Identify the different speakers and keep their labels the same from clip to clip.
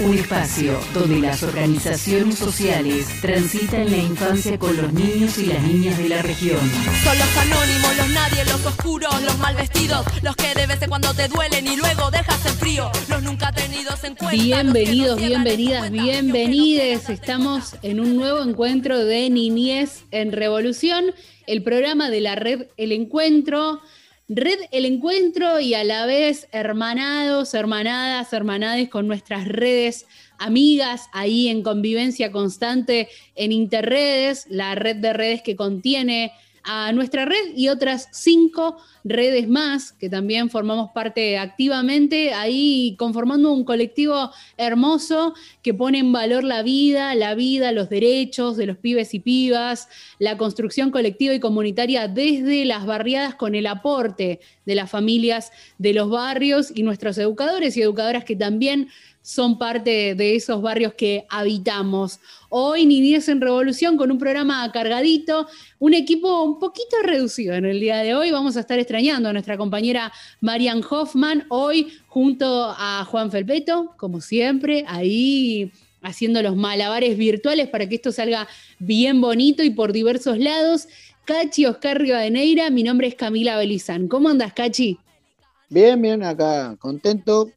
Speaker 1: Un espacio donde las organizaciones sociales transitan la infancia con los niños y las niñas de la región.
Speaker 2: Son los anónimos, los nadie, los oscuros, los mal vestidos, los que de vez en cuando te duelen y luego dejas en frío, los nunca tenidos en cuenta.
Speaker 3: Bienvenidos, bienvenidas, bienvenides. Estamos en un nuevo encuentro de Niñez en Revolución, el programa de la red El Encuentro. Red El Encuentro y a la vez hermanados, hermanadas, hermanades con nuestras redes amigas ahí en convivencia constante en Interredes, la red de redes que contiene a nuestra red y otras cinco redes más que también formamos parte activamente, ahí conformando un colectivo hermoso que pone en valor la vida, la vida, los derechos de los pibes y pibas, la construcción colectiva y comunitaria desde las barriadas con el aporte de las familias de los barrios y nuestros educadores y educadoras que también son parte de esos barrios que habitamos. Hoy Niñez en Revolución con un programa cargadito, un equipo un poquito reducido en el día de hoy. Vamos a estar extrañando a nuestra compañera Marian Hoffman hoy junto a Juan Felpeto, como siempre, ahí haciendo los malabares virtuales para que esto salga bien bonito y por diversos lados. Cachi Oscar Rivadeneira, mi nombre es Camila Belizán. ¿Cómo andas, Cachi?
Speaker 4: Bien, bien, acá contento,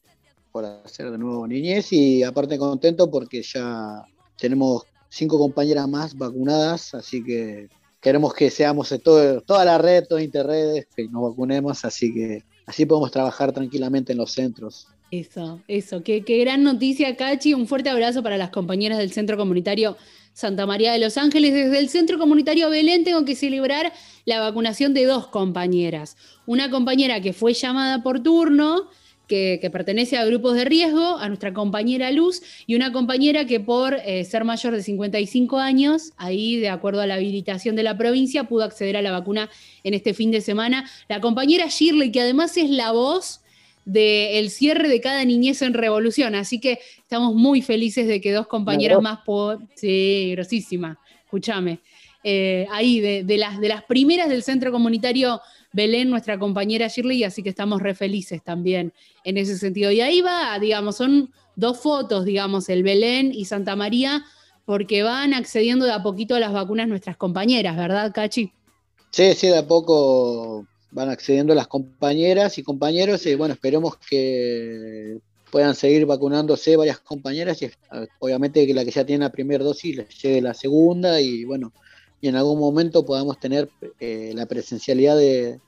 Speaker 4: por hacer de nuevo niñez y aparte contento porque ya tenemos cinco compañeras más vacunadas, así que queremos que seamos todo, toda la red, todas interredes, que nos vacunemos, así que así podemos trabajar tranquilamente en los centros.
Speaker 3: Eso, eso, qué, qué gran noticia, Cachi. Un fuerte abrazo para las compañeras del Centro Comunitario Santa María de los Ángeles. Desde el Centro Comunitario Belén tengo que celebrar la vacunación de dos compañeras. Una compañera que fue llamada por turno que, pertenece a grupos de riesgo, a nuestra compañera Luz, y una compañera que por eh, ser mayor de 55 años, ahí de acuerdo a la habilitación de la provincia, pudo acceder a la vacuna en este fin de semana. La compañera Shirley, que además es la voz del cierre de cada niñez en revolución, así que estamos muy felices de que dos compañeras más, sí, grosísima, escúchame, eh, ahí de, las, de las primeras del centro comunitario Belén, nuestra compañera Shirley, así que estamos re felices también en ese sentido. Y ahí va, digamos, son dos fotos, digamos, el Belén y Santa María, porque van accediendo de a poquito a las vacunas nuestras compañeras, ¿verdad, Cachi?
Speaker 4: Sí, sí, de a poco van accediendo las compañeras y compañeros, y bueno, esperemos que puedan seguir vacunándose varias compañeras y obviamente que la que ya tiene la primera dosis les llegue la segunda y bueno, y en algún momento podamos tener eh, la presencialidad de,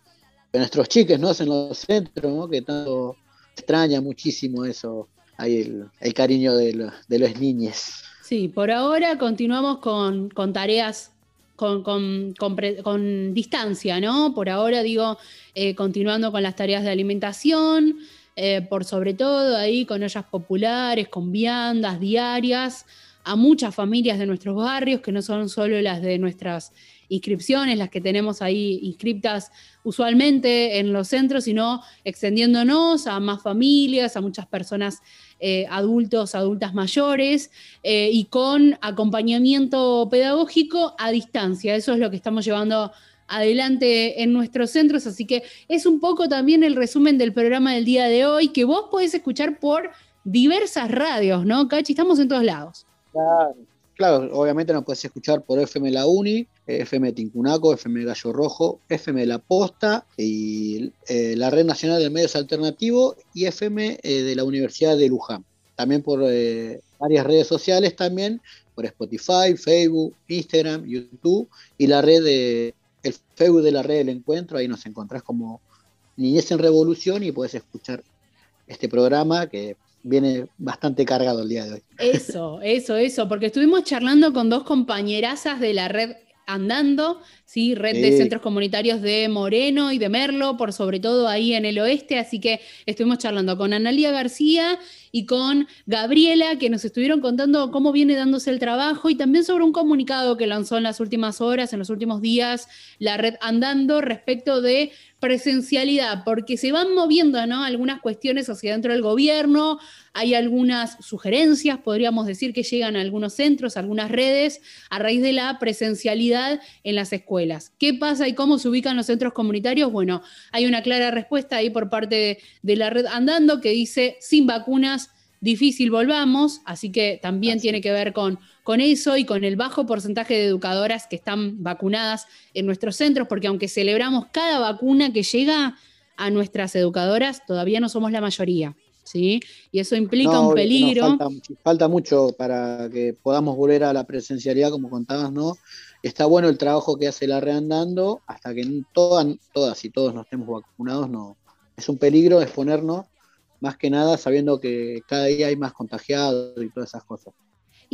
Speaker 4: nuestros chiques ¿no? en los centros, ¿no? que tanto extraña muchísimo eso, ahí el, cariño de, los niños.
Speaker 3: Sí, por ahora continuamos con, tareas con, con, distancia, ¿no? Por ahora digo, eh, continuando con las tareas de alimentación, eh, por sobre todo ahí con ollas populares, con viandas diarias, a muchas familias de nuestros barrios, que no son solo las de nuestras inscripciones, las que tenemos ahí inscriptas usualmente en los centros, sino extendiéndonos a más familias, a muchas personas eh, adultos, adultas mayores, eh, y con acompañamiento pedagógico a distancia. Eso es lo que estamos llevando adelante en nuestros centros, así que es un poco también el resumen del programa del día de hoy, que vos podés escuchar por diversas radios, ¿no, Cachi? Estamos en todos lados.
Speaker 4: Claro, obviamente nos puedes escuchar por FM La Uni, FM Tincunaco, FM Gallo Rojo, FM La Posta y eh, la Red Nacional de Medios Alternativos y FM eh, de la Universidad de Luján. También por eh, varias redes sociales también, por Spotify, Facebook, Instagram, YouTube y la red de el Facebook de la red del encuentro, ahí nos encontrás como Niñez en Revolución y puedes escuchar este programa que viene bastante cargado el día de hoy.
Speaker 3: Eso, eso, eso, porque estuvimos charlando con dos compañerazas de la red andando, ¿sí? red de centros comunitarios de Moreno y de Merlo, por sobre todo ahí en el oeste, así que estuvimos charlando con Analia García y con Gabriela, que nos estuvieron contando cómo viene dándose el trabajo y también sobre un comunicado que lanzó en las últimas horas, en los últimos días, la red andando respecto de presencialidad, porque se van moviendo ¿no? algunas cuestiones hacia dentro del gobierno, hay algunas sugerencias, podríamos decir, que llegan a algunos centros, algunas redes, a raíz de la presencialidad en las escuelas. ¿Qué pasa y cómo se ubican los centros comunitarios? Bueno, hay una clara respuesta ahí por parte de la red Andando que dice, sin vacunas, difícil volvamos, así que también tiene que ver con con eso y con el bajo porcentaje de educadoras que están vacunadas en nuestros centros, porque aunque celebramos cada vacuna que llega a nuestras educadoras, todavía no somos la mayoría. ¿sí? Y eso implica un peligro.
Speaker 4: falta, mucho para que podamos volver a la presencialidad, como contabas, ¿no? Está bueno el trabajo que hace la Reandando, hasta que todas, todas y todos nos estemos vacunados, no. Es un peligro exponernos, más que nada sabiendo que cada día hay más contagiados y todas esas cosas.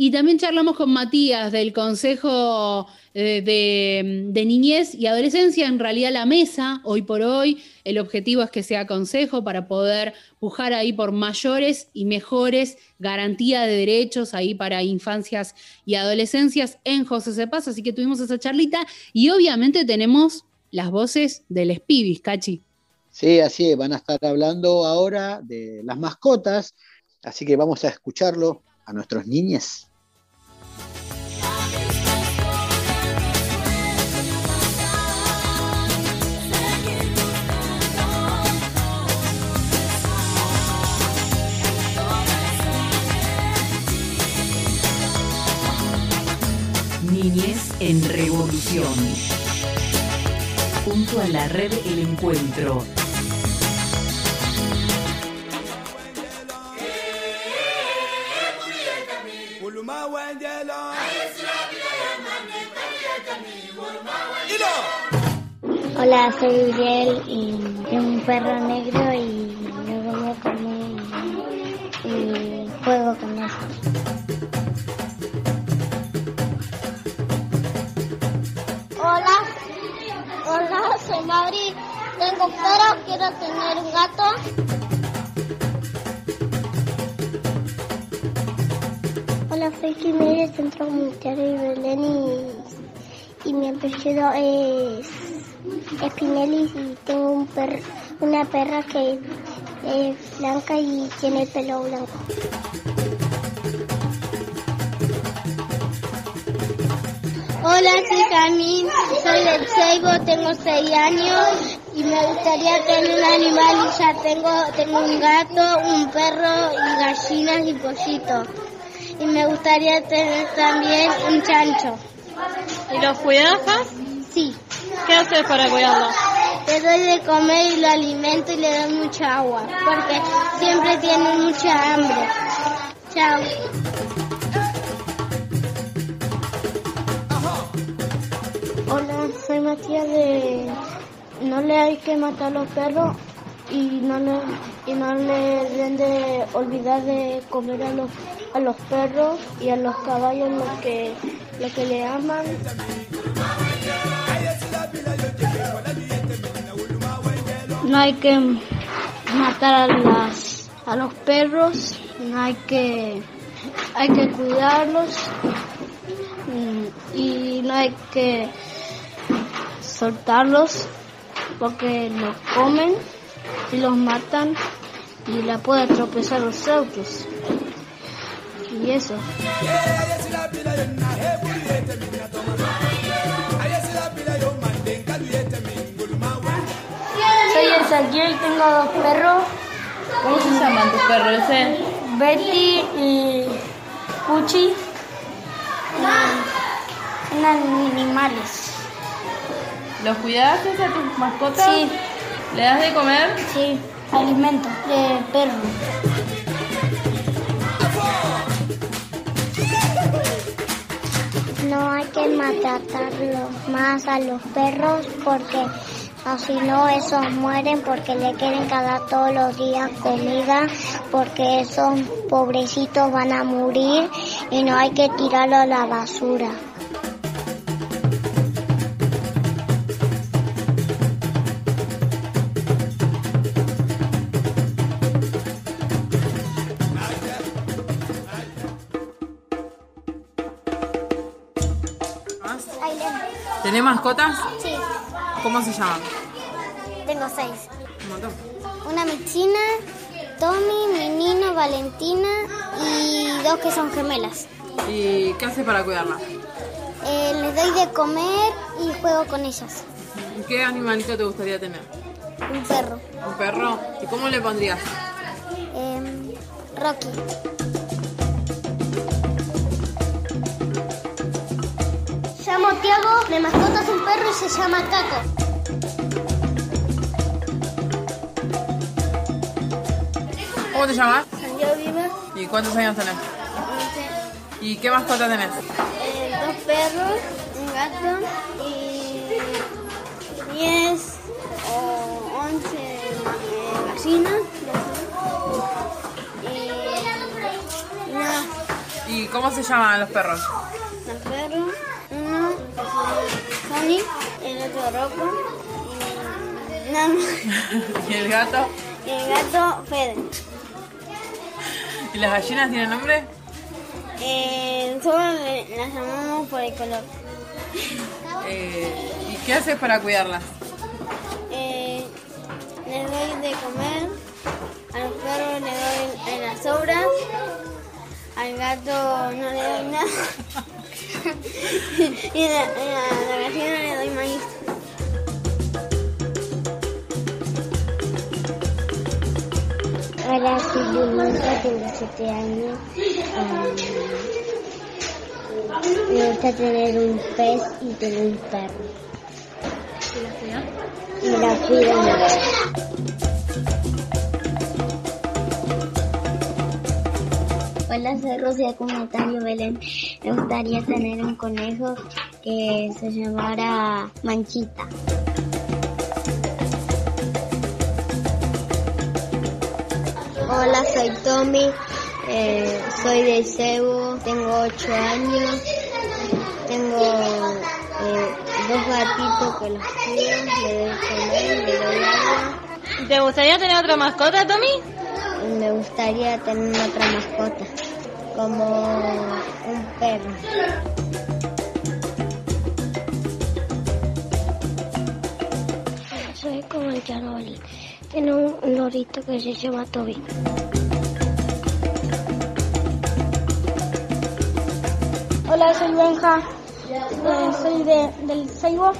Speaker 3: Y también charlamos con Matías del Consejo eh, de, Niñez y Adolescencia. En realidad la mesa, hoy por hoy, el objetivo es que sea consejo para poder pujar ahí por mayores y mejores garantías de derechos ahí para infancias y adolescencias en José Cepaz. Así que tuvimos esa charlita y obviamente tenemos las voces del Spibis, Cachi.
Speaker 4: Sí, así es, van a estar hablando ahora de las mascotas, así que vamos a escucharlo a nuestros niños.
Speaker 1: Niñez en Revolución. Junto a la red El Encuentro.
Speaker 5: Hola, soy Uriel y tengo un perro negro y luego me come y juego con eso. Hola, hola, soy Madrid. Tengo perro, quiero tener un gato. Hola, soy Jiménez, Centro Comunitario de Belén y, mi apellido es Espinelli y tengo un per, una perra que es blanca y tiene el pelo blanco. Hola, soy Camil, soy del Seibo, tengo 6 años y me gustaría tener un animal y ya tengo, tengo un gato, un perro y gallinas y pollitos. Y me gustaría tener también un chancho.
Speaker 6: ¿Y los cuidas?
Speaker 5: Sí.
Speaker 6: ¿Qué haces para cuidarlos?
Speaker 5: Le doy de comer y lo alimento y le doy mucha agua, porque siempre tienen mucha hambre. Chao. Hola, soy Matías de No le hay que matar a los perros y no le, y no le de olvidar de comer a los, a los perros y a los caballos lo que, lo que le aman. No hay que matar a, las, a los perros, no hay que, hay que cuidarlos y no hay que soltarlos porque los comen y los matan y la pueden tropezar los autos. Y eso. Soy el Sergio y tengo dos perros.
Speaker 6: ¿Cómo se llaman tus perros?
Speaker 5: Betty y Puchi. Son animales.
Speaker 6: ¿Los cuidas a tus mascotas?
Speaker 5: Sí.
Speaker 6: ¿Le das de comer?
Speaker 5: Sí, alimento de perro. No hay que maltratarlos más a los perros porque si no esos mueren porque le quieren cada todos los días comida porque esos pobrecitos van a morir y no hay que tirarlo a la basura.
Speaker 7: Mascotas?
Speaker 8: Sí,
Speaker 7: ¿Cómo se llaman?
Speaker 8: tengo seis.
Speaker 7: Un montón.
Speaker 8: Una michina, Tommy, Menino, Valentina y dos que son gemelas.
Speaker 7: ¿Y qué haces para cuidarlas?
Speaker 8: Eh, les doy de comer y juego con ellas.
Speaker 7: ¿Y ¿Qué animalito te gustaría tener?
Speaker 8: Un perro.
Speaker 7: ¿Un perro? ¿Y cómo le pondrías?
Speaker 8: Em, Rocky. Llamo Tiago, mi mascota es un perro y se llama Caco.
Speaker 7: ¿Cómo te llamas?
Speaker 8: Santiago Viva,
Speaker 7: ¿Y cuántos años tenés? ¿Y qué mascota tenés?
Speaker 8: eh, dos perros, un gato y 10 o 11 eh, gallinas. Y nada,
Speaker 7: ¿Y cómo se llaman los perros?
Speaker 8: los perros, Sonic, el otro Rocco y más.
Speaker 7: ¿Y el gato?
Speaker 8: Y el gato Fede.
Speaker 7: ¿Y las gallinas tienen nombre?
Speaker 8: Eh, solo las llamamos por el color.
Speaker 7: Eh, ¿Y qué haces para cuidarlas?
Speaker 8: Eh, les doy de comer, a los perros les doy en las sobras, al gato no le doy nada y a la, a la gallina le doy maíz. Hola, soy Luisa, tengo 7 años. me gusta tener un pez y tener un perro. ¿Y la cuido mucho. Hola, soy Rocío Comentario Belén. Me gustaría tener un conejo que se llamara Manchita. Hola, soy Tommy, eh, soy de Cebo, tengo 8 años, tengo eh, dos gatitos que los cuido, le doy comer, le doy agua.
Speaker 6: ¿Te gustaría tener otra mascota, Tommy?
Speaker 8: Me gustaría tener otra mascota, como un perro. Soy como el Yaroli. Tiene un lorito que se llama Toby. Hola, soy Benja. Eh, soy de, del Seibo.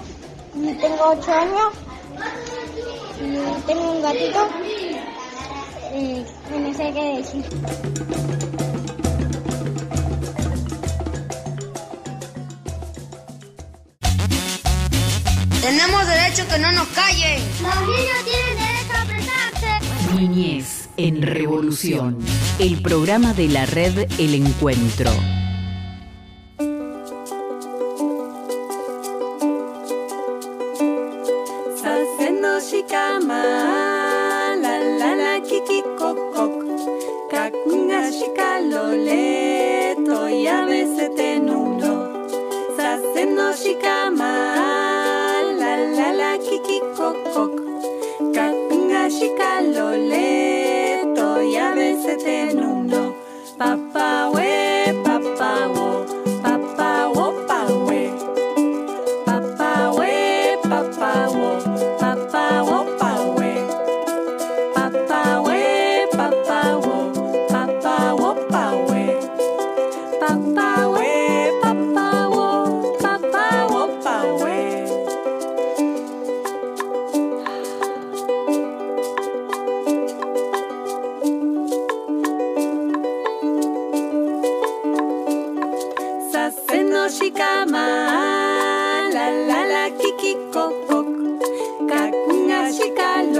Speaker 8: y Tengo 8 años. Y tengo un gatito. Sé qué decir.
Speaker 9: Tenemos derecho que no nos callen.
Speaker 8: Los niños tienen derecho a expresarse.
Speaker 10: Niñez en Revolución, el programa de la red El Encuentro.
Speaker 1: chica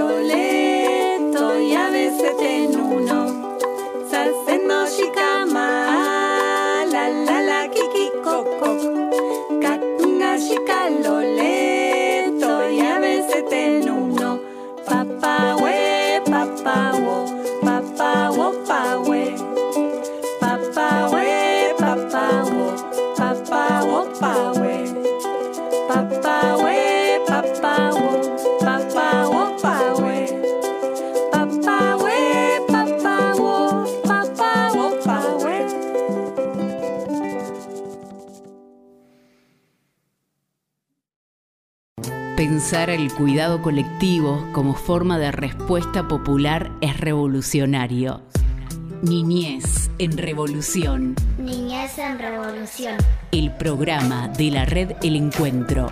Speaker 1: cuidado colectivo como forma de respuesta popular es revolucionario. Niñez en Revolución.
Speaker 5: Niñez en Revolución.
Speaker 1: El programa de la red El Encuentro.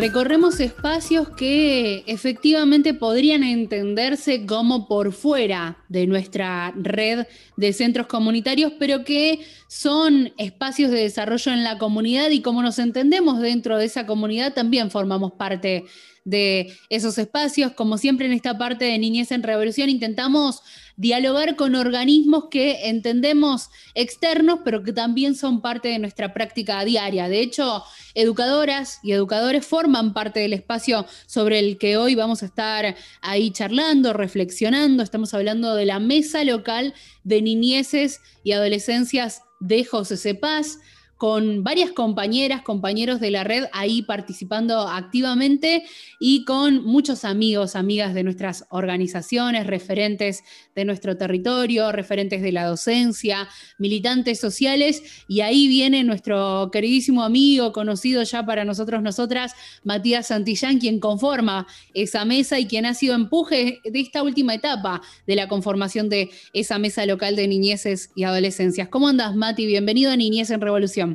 Speaker 3: Recorremos espacios que efectivamente podrían entenderse como por fuera de nuestra red de centros comunitarios, pero que son espacios de desarrollo en la comunidad y como nos entendemos dentro de esa comunidad, también formamos parte de esos espacios. Como siempre en esta parte de Niñez en Revolución intentamos dialogar con organismos que entendemos externos, pero que también son parte de nuestra práctica diaria. De hecho, educadoras y educadores forman parte del espacio sobre el que hoy vamos a estar ahí charlando, reflexionando. Estamos hablando de la mesa local de niñeces y adolescencias de José Cepaz con varias compañeras, compañeros de la red ahí participando activamente y con muchos amigos, amigas de nuestras organizaciones, referentes de nuestro territorio, referentes de la docencia, militantes sociales. Y ahí viene nuestro queridísimo amigo, conocido ya para nosotros, nosotras, Matías Santillán, quien conforma esa mesa y quien ha sido empuje de esta última etapa de la conformación de esa mesa local de niñeces y adolescencias. ¿Cómo andas, Mati? Bienvenido a Niñez en Revolución.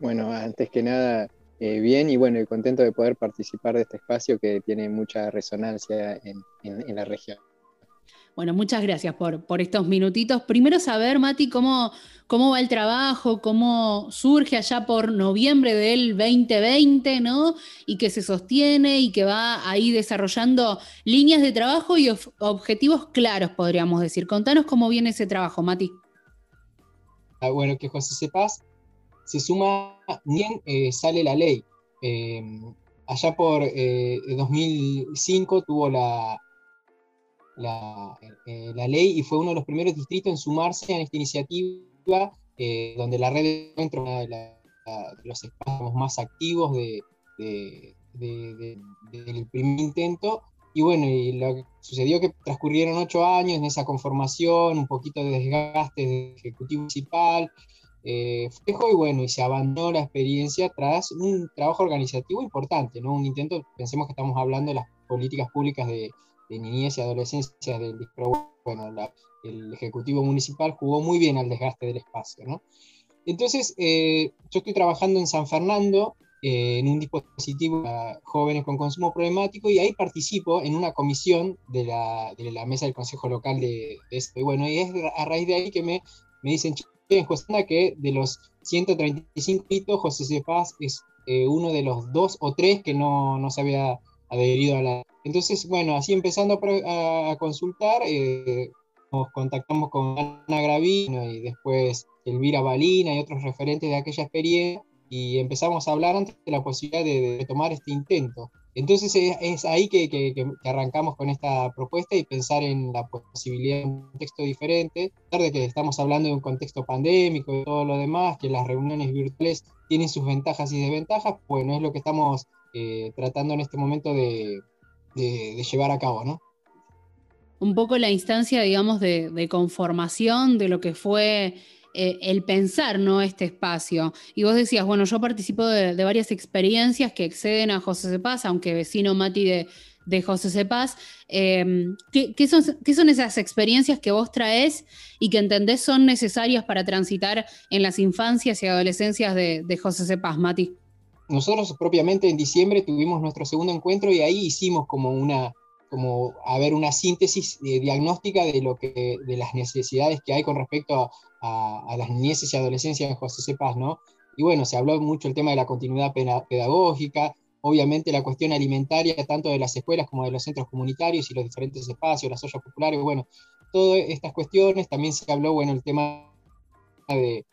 Speaker 11: Bueno, antes que nada, eh, bien y bueno, contento de poder participar de este espacio que tiene mucha resonancia en, la región.
Speaker 3: Bueno, muchas gracias por, por, estos minutitos. Primero saber, Mati, cómo, cómo va el trabajo, cómo surge allá por noviembre del 2020, ¿no? Y que se sostiene y que va ahí desarrollando líneas de trabajo y objetivos claros, podríamos decir. Contanos cómo viene ese trabajo, Mati.
Speaker 11: Ah, bueno, que José Sepas se suma, bien eh, sale la ley. Em, allá por 2005 eh, tuvo la, eh, la, ley y fue uno de los primeros distritos en sumarse a esta iniciativa, donde la red de encuentro de, de, los espacios más activos de, del primer intento. Y bueno, y lo que sucedió que transcurrieron ocho años en esa conformación, un poquito de desgaste del Ejecutivo Municipal, eh, y bueno, y se abandonó la experiencia tras un trabajo organizativo importante, ¿no? Un intento, pensemos que estamos hablando de las políticas públicas de, niñez y adolescencia del bueno, el Ejecutivo Municipal jugó muy bien al desgaste del espacio, ¿no? Entonces, eh, yo estoy trabajando en San Fernando eh, en un dispositivo para jóvenes con consumo problemático y ahí participo en una comisión de la, de mesa del Consejo Local de, esto. Y bueno, y es a raíz de ahí que me, me dicen, en José que de los 135 hitos, José Cepaz es eh, uno de los dos o tres que no, no, se había adherido a la... Entonces, bueno, así empezando a, consultar, eh, nos contactamos con Ana Gravino y después Elvira Balina y otros referentes de aquella experiencia y empezamos a hablar antes de la posibilidad de tomar este intento. Entonces es, ahí que, arrancamos con esta propuesta y pensar en la posibilidad de un contexto diferente, a de que estamos hablando de un contexto pandémico y todo lo demás, que las reuniones virtuales tienen sus ventajas y desventajas, bueno, es lo que estamos eh, tratando en este momento de, llevar a cabo, ¿no?
Speaker 3: Un poco la instancia, digamos, de conformación de lo que fue eh, el pensar ¿no? este espacio. Y vos decías, bueno, yo participo de, varias experiencias que exceden a José Cepaz, aunque vecino Mati de, José Cepaz. Em, ¿qué, son, ¿Qué son esas experiencias que vos traes y que entendés son necesarias para transitar en las infancias y adolescencias de, de José Cepaz, Mati?
Speaker 11: Nosotros propiamente en diciembre tuvimos nuestro segundo encuentro y ahí hicimos como una, como a ver una síntesis eh, diagnóstica de lo que de las necesidades que hay con respecto a, las niñeces y adolescencias en José Cepaz, ¿no? Y bueno, se habló mucho el tema de la continuidad pedagógica, obviamente la cuestión alimentaria tanto de las escuelas como de los centros comunitarios y los diferentes espacios, las ollas populares, bueno, todas estas cuestiones, también se habló, bueno, el tema del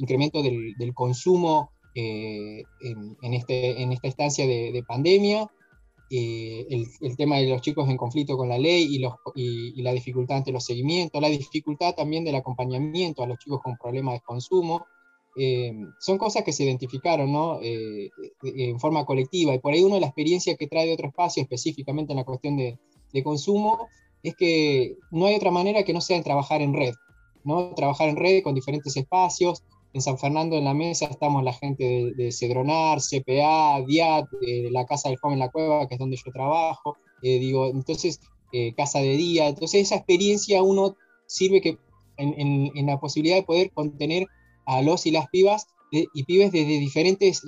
Speaker 11: incremento del, consumo eh, en, este, esta estancia de pandemia, eh, el, tema de los chicos en conflicto con la ley y, la dificultad ante los seguimientos, la dificultad también del acompañamiento a los chicos con problemas de consumo. Eh, son cosas que se identificaron. Eh, en forma colectiva y por ahí uno de la experiencia que trae de otro espacio, específicamente en la cuestión de, consumo, es que no hay otra manera que no sea trabajar en red, ¿no? Trabajar en red con diferentes espacios. En San Fernando en la mesa estamos la gente de, Cedronar, CPA, DIAT, la Casa del Joven en la Cueva, que es donde yo trabajo. Eh, digo, entonces, eh, Casa de Día. Entonces, esa experiencia uno sirve que en, la posibilidad de poder contener a los y las pibas y pibes desde diferentes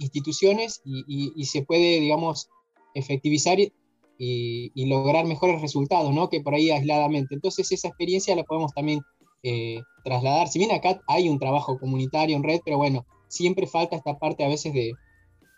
Speaker 11: instituciones y, y, se puede, digamos, efectivizar y, lograr mejores resultados, ¿no? Que por ahí aisladamente. Entonces esa experiencia la podemos también eh, trasladar. Si bien acá hay un trabajo comunitario en red, pero bueno, siempre falta esta parte a veces de,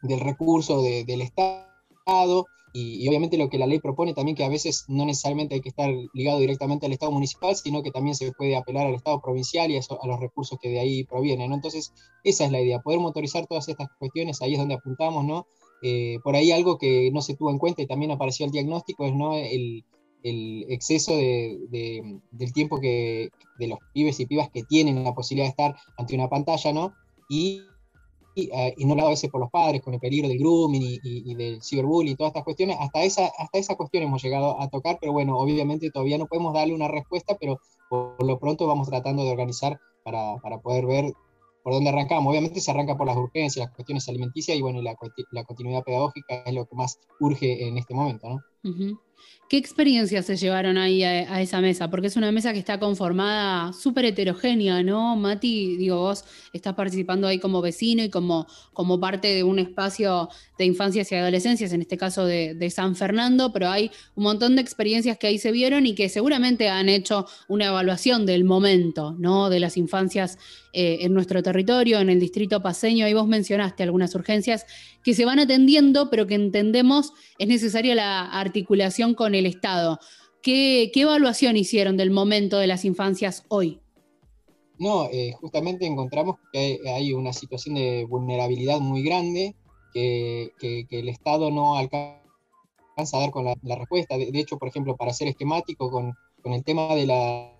Speaker 11: del recurso del Estado y, obviamente lo que la ley propone también que a veces no necesariamente hay que estar ligado directamente al Estado municipal, sino que también se puede apelar al Estado provincial y a, los recursos que de ahí provienen. Entonces, esa es la idea, poder motorizar todas estas cuestiones, ahí es donde apuntamos, ¿no? Eh, por ahí algo que no se tuvo en cuenta y también apareció el diagnóstico es ¿no? el, exceso de, del tiempo que, de los pibes y pibas que tienen la posibilidad de estar ante una pantalla, ¿no? Y, y, uh, y no a veces por los padres, con el peligro del grooming y, del ciberbullying y todas estas cuestiones. Hasta esa, hasta esa cuestión hemos llegado a tocar, pero bueno, obviamente todavía no podemos darle una respuesta, pero por lo pronto vamos tratando de organizar para, para poder ver por dónde arrancamos. Obviamente se arranca por las urgencias, las cuestiones alimenticias y bueno, la, la continuidad pedagógica es lo que más urge en este momento, ¿no?
Speaker 3: ¿Qué experiencias se llevaron ahí a, esa mesa? Porque es una mesa que está conformada súper heterogénea, ¿no? Mati, digo, vos estás participando ahí como vecino y como, como parte de un espacio de infancias y adolescencias, en este caso de, San Fernando, pero hay un montón de experiencias que ahí se vieron y que seguramente han hecho una evaluación del momento, ¿no? De las infancias eh, en nuestro territorio, en el distrito paseño. Ahí vos mencionaste algunas urgencias que se van atendiendo, pero que entendemos es necesaria la articulación con el Estado. ¿Qué, evaluación hicieron del momento de las infancias hoy?
Speaker 11: No, eh, justamente encontramos que hay, una situación de vulnerabilidad muy grande, que, el Estado no alcanza a dar con la, respuesta. De, hecho, por ejemplo, para ser esquemático con, el tema de la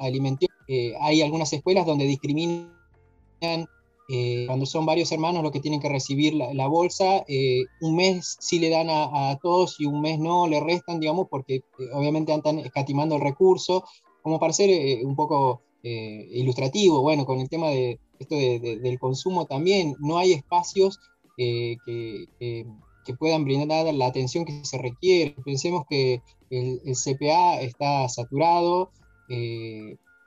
Speaker 11: alimentación, eh, hay algunas escuelas donde discriminan eh, cuando son varios hermanos los que tienen que recibir la, bolsa, eh, un mes sí le dan a, todos y un mes no, le restan, digamos, porque obviamente están escatimando el recurso, como para ser un poco ilustrativo, bueno, con el tema de esto del consumo también, no hay espacios que, que, puedan brindar la atención que se requiere. Pensemos que el CPA está saturado,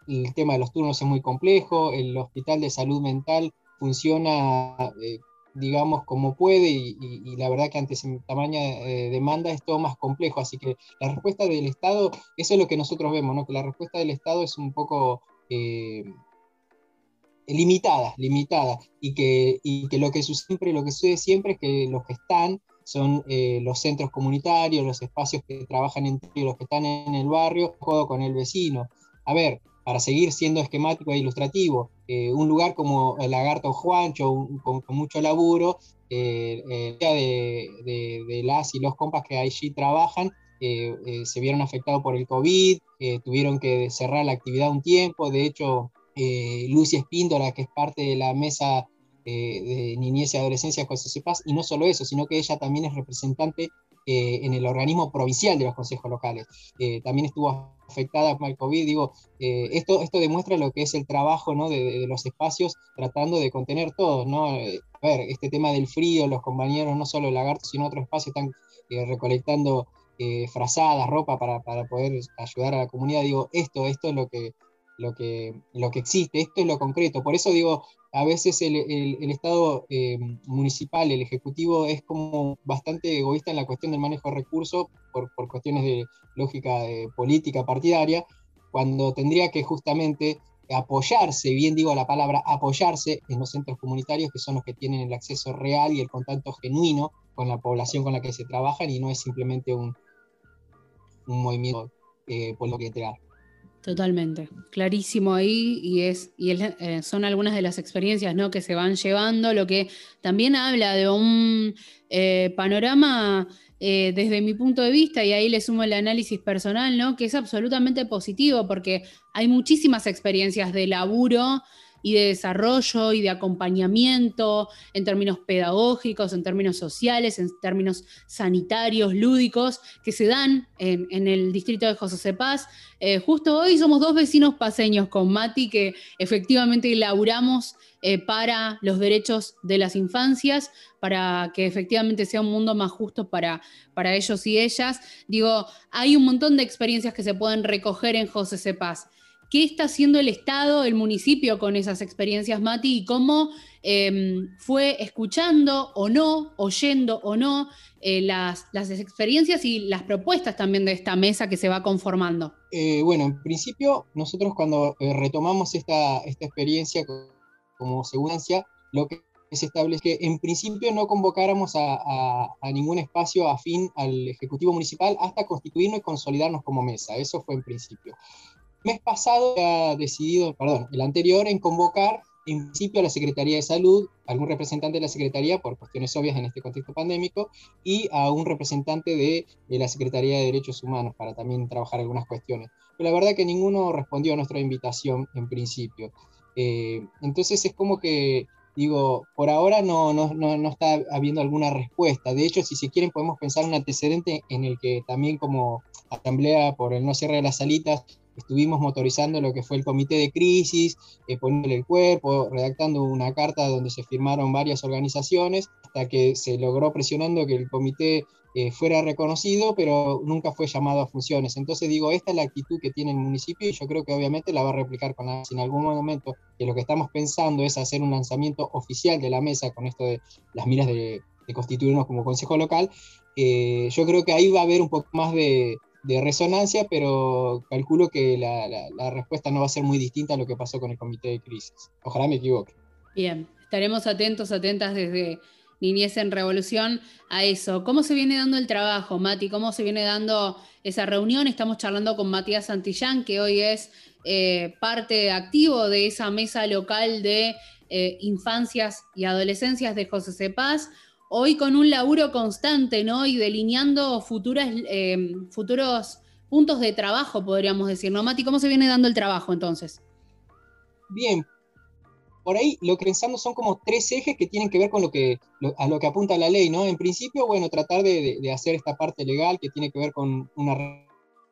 Speaker 11: el tema de los turnos es muy complejo, el hospital de salud mental funciona, eh, digamos, como puede y, la verdad que ante tamaño de demanda es todo más complejo. Así que la respuesta del Estado, eso es lo que nosotros vemos, ¿no? que la respuesta del Estado es un poco eh, limitada, limitada, y que, que lo que sucede, lo que sucede siempre es que los que están son eh, los centros comunitarios, los espacios que trabajan entre los que están en el barrio, juego con el vecino. A ver, para seguir siendo esquemático e ilustrativo, eh, un lugar como el Lagarto Juancho, con, mucho laburo, eh, eh de, las y los compas que allí trabajan, se vieron afectados por el COVID, tuvieron que cerrar la actividad un tiempo, de hecho, Lucy Espíndola, que es parte de la mesa de niñez y adolescencia José Paz, y no solo eso, sino que ella también es representante en el organismo provincial de los consejos locales. también estuvo afectada por el COVID. Digo, eh, esto, esto demuestra lo que es el trabajo ¿no? de, los espacios tratando de contener todo. ¿no? Eh, a ver, este tema del frío, los compañeros, no solo lagartos, sino otros espacios están eh, recolectando frazadas, ropa para, para, poder ayudar a la comunidad. Digo, esto, esto es lo que, lo que, lo que existe, esto es lo concreto. Por eso digo, a veces el, Estado eh, municipal, el Ejecutivo, es como bastante egoísta en la cuestión del manejo de recursos por, por cuestiones de lógica política partidaria, cuando tendría que justamente apoyarse, bien digo la palabra, apoyarse en los centros comunitarios que son los que tienen el acceso real y el contacto genuino con la población con la que se trabajan y no es simplemente un, movimiento eh, político
Speaker 3: Totalmente, clarísimo ahí y es y eh, son algunas de las experiencias ¿no? que se van llevando, lo que también habla de un eh, panorama eh, desde mi punto de vista, y ahí le sumo el análisis personal, ¿no? que es absolutamente positivo porque hay muchísimas experiencias de laburo y de desarrollo y de acompañamiento en términos pedagógicos, en términos sociales, en términos sanitarios, lúdicos, que se dan en, el distrito de José Cepaz. Eh, justo hoy somos dos vecinos paseños con Mati que efectivamente laburamos eh, para los derechos de las infancias, para que efectivamente sea un mundo más justo para, para ellos y ellas. Digo, hay un montón de experiencias que se pueden recoger en José Cepaz. ¿Qué está haciendo el Estado, el municipio con esas experiencias, Mati? ¿Y cómo em, fue escuchando o no, oyendo o no eh, las, experiencias y las propuestas también de esta mesa que se va conformando?
Speaker 11: Eh, bueno, en principio, nosotros cuando eh, retomamos esta, experiencia como segurancia, lo que se establece que en principio no convocáramos a, ningún espacio afín al Ejecutivo Municipal hasta constituirnos y consolidarnos como mesa. Eso fue en principio mes pasado ha decidido, perdón, el anterior, en convocar en principio a la Secretaría de Salud, algún representante de la Secretaría, por cuestiones obvias en este contexto pandémico, y a un representante de, la Secretaría de Derechos Humanos para también trabajar algunas cuestiones. Pero la verdad que ninguno respondió a nuestra invitación en principio. Eh, entonces es como que, digo, por ahora no, no, no, no, está habiendo alguna respuesta. De hecho, si se quieren, podemos pensar un antecedente en el que también como asamblea por el no cierre de las salitas, estuvimos motorizando lo que fue el comité de crisis, eh, poniéndole el cuerpo, redactando una carta donde se firmaron varias organizaciones, hasta que se logró presionando que el comité eh, fuera reconocido, pero nunca fue llamado a funciones. Entonces digo, esta es la actitud que tiene el municipio y yo creo que obviamente la va a replicar con la, en algún momento que lo que estamos pensando es hacer un lanzamiento oficial de la mesa con esto de las miras de, constituirnos como consejo local, eh, yo creo que ahí va a haber un poco más de, de resonancia, pero calculo que la, respuesta no va a ser muy distinta a lo que pasó con el comité de crisis. Ojalá me equivoque.
Speaker 3: Bien, estaremos atentos, atentas desde Niñez en Revolución a eso. ¿Cómo se viene dando el trabajo, Mati? ¿Cómo se viene dando esa reunión? Estamos charlando con Matías Santillán, que hoy es eh, parte activo de esa mesa local de eh, infancias y adolescencias de José Cepaz hoy con un laburo constante, ¿no? Y delineando futuras, eh, futuros puntos de trabajo, podríamos decir, ¿no, Mati? ¿Cómo se viene dando el trabajo entonces?
Speaker 11: Bien, por ahí lo que pensamos son como tres ejes que tienen que ver con lo que, a lo que apunta la ley, ¿no? En principio, bueno, tratar de, hacer esta parte legal que tiene que ver con una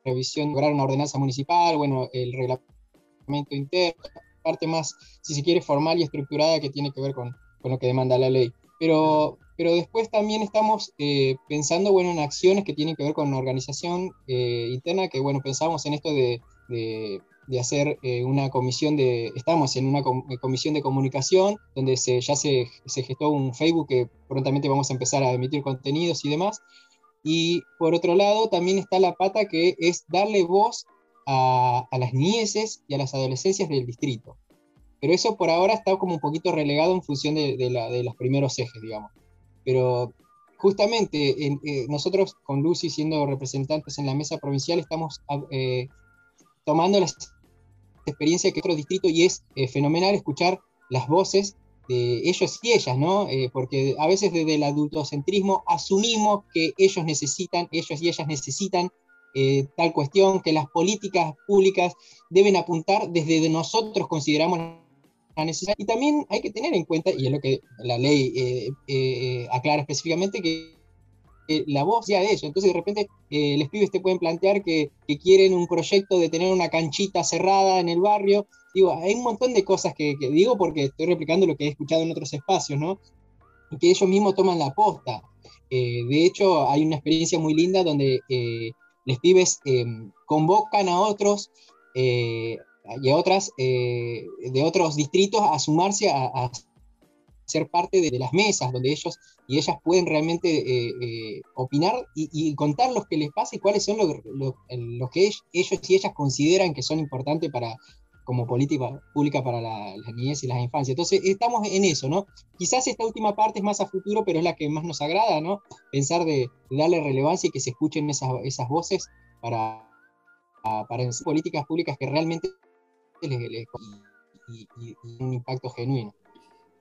Speaker 11: revisión, lograr una ordenanza municipal, bueno, el reglamento interno, parte más, si se quiere, formal y estructurada que tiene que ver con, con lo que demanda la ley. Pero pero después también estamos eh, pensando bueno, en acciones que tienen que ver con una organización eh, interna, que bueno, pensamos en esto de, de, hacer eh, una comisión de, estamos en una comisión de comunicación, donde se, ya se, se, gestó un Facebook que prontamente vamos a empezar a emitir contenidos y demás. Y por otro lado, también está la pata que es darle voz a, a las nieces y a las adolescencias del distrito. Pero eso por ahora está como un poquito relegado en función de, de, la, de los primeros ejes, digamos. Pero justamente eh, nosotros con Lucy siendo representantes en la mesa provincial estamos ah, eh, tomando las experiencias que otro distrito y es eh, fenomenal escuchar las voces de ellos y ellas, ¿no? porque a veces desde el adultocentrismo asumimos que ellos necesitan, ellos y ellas necesitan tal cuestión, que las políticas públicas deben apuntar desde nosotros consideramos y también hay que tener en cuenta, y es lo que la ley eh, eh, aclara específicamente, que la voz ya de ellos. Entonces, de repente, eh, les pibes te pueden plantear que, quieren un proyecto de tener una canchita cerrada en el barrio. Digo, hay un montón de cosas que, digo porque estoy replicando lo que he escuchado en otros espacios, ¿no? Que ellos mismos toman la posta. de hecho, hay una experiencia muy linda donde les pibes convocan a otros y a otras eh, de otros distritos a sumarse a, ser parte de, las mesas donde ellos y ellas pueden realmente eh, eh, opinar y, contar lo que les pasa y cuáles son los que ellos y ellas consideran que son importantes para como política pública para la, las niñez y las infancias. Entonces, estamos en eso, ¿no? Quizás esta última parte es más a futuro, pero es la que más nos agrada, ¿no? Pensar de, darle relevancia y que se escuchen esas, voces para, para políticas públicas que realmente y, un impacto genuino.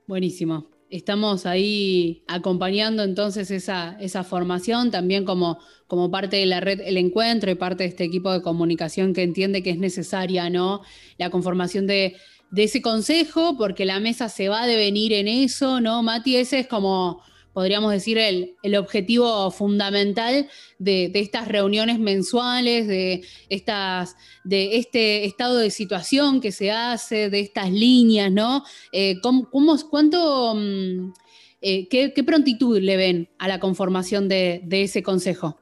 Speaker 3: Buenísimo. Estamos ahí acompañando entonces esa, esa formación también como, como parte de la red El Encuentro y parte de este equipo de comunicación que entiende que es necesaria, ¿no? La conformación de, de ese consejo, porque la mesa se va a devenir en eso, ¿no? Mati, ese es como, podríamos decir, el, el objetivo fundamental de, de, estas reuniones mensuales, de, estas, de este estado de situación que se hace, de estas líneas, ¿no? Eh, ¿cómo, ¿Cuánto, eh, qué, qué, prontitud le ven a la conformación de, de ese consejo?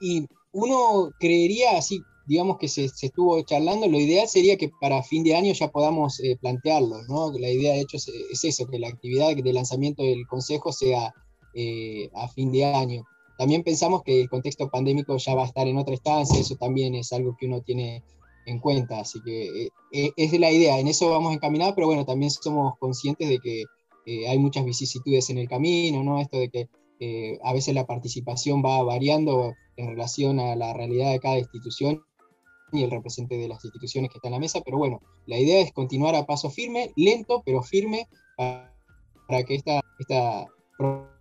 Speaker 11: Y uno creería, así digamos que se, se, estuvo charlando, lo ideal sería que para fin de año ya podamos eh, plantearlo, ¿no? La idea de hecho es, es, eso, que la actividad de lanzamiento del Consejo sea eh, a fin de año. También pensamos que el contexto pandémico ya va a estar en otra instancia, eso también es algo que uno tiene en cuenta, así que eh, es de la idea, en eso vamos encaminados, pero bueno, también somos conscientes de que eh, hay muchas vicisitudes en el camino, ¿no? Esto de que eh, a veces la participación va variando en relación a la realidad de cada institución y el representante de las instituciones que está en la mesa, pero bueno, la idea es continuar a paso firme, lento, pero firme, para, que esta, esta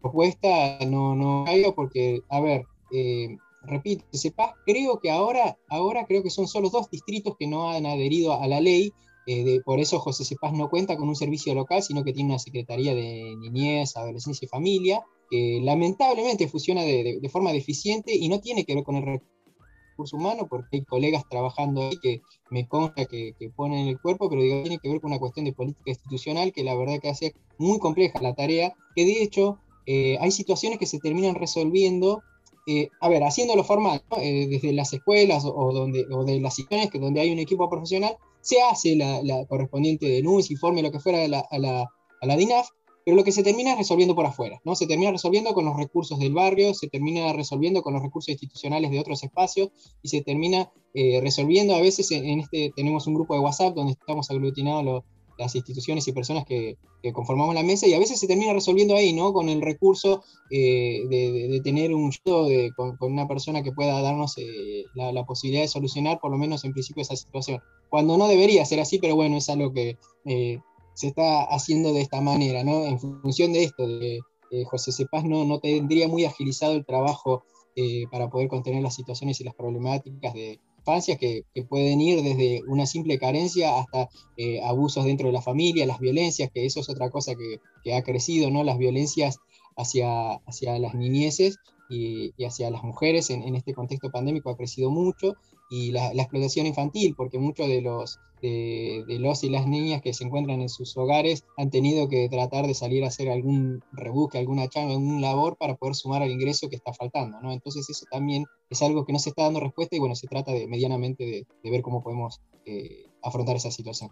Speaker 11: propuesta no, no caiga, porque, a ver, eh, repito, sepas, creo que ahora, ahora creo que son solo dos distritos que no han adherido a la ley, eh, por eso José Cepaz no cuenta con un servicio local, sino que tiene una Secretaría de Niñez, Adolescencia y Familia, que lamentablemente funciona de, de, de forma deficiente y no tiene que ver con el recurso humano, porque hay colegas trabajando ahí que me consta que, ponen el cuerpo, pero tiene que ver con una cuestión de política institucional que la verdad que hace muy compleja la tarea, que de hecho eh, hay situaciones que se terminan resolviendo, eh, a ver, haciéndolo formal, ¿no? eh, desde las escuelas o, o, donde, o de las situaciones que donde hay un equipo profesional, se hace la, correspondiente denuncia, informe, lo que fuera a la, a la DINAF, pero lo que se termina resolviendo por afuera, ¿no? Se termina resolviendo con los recursos del barrio, se termina resolviendo con los recursos institucionales de otros espacios y se termina eh, resolviendo a veces en, este, tenemos un grupo de WhatsApp donde estamos aglutinados los, las instituciones y personas que, conformamos la mesa y a veces se termina resolviendo ahí, ¿no? Con el recurso eh, de, tener un de, con, una persona que pueda darnos eh, la, la, posibilidad de solucionar por lo menos en principio esa situación. Cuando no debería ser así, pero bueno, es algo que se está haciendo de esta manera, ¿no? En función de esto, de eh, José Cepaz no, no tendría muy agilizado el trabajo eh, para poder contener las situaciones y las problemáticas de infancias que, pueden ir desde una simple carencia hasta eh, abusos dentro de la familia, las violencias, que eso es otra cosa que, ha crecido, ¿no? Las violencias hacia, hacia las niñeces y, y hacia las mujeres en, en, este contexto pandémico ha crecido mucho y la, explotación infantil, porque muchos de los, de, los y las niñas que se encuentran en sus hogares han tenido que tratar de salir a hacer algún rebusque, alguna chamba, algún labor para poder sumar al ingreso que está faltando, ¿no? Entonces eso también es algo que no se está dando respuesta y bueno, se trata de medianamente de, de ver cómo podemos eh, afrontar esa situación.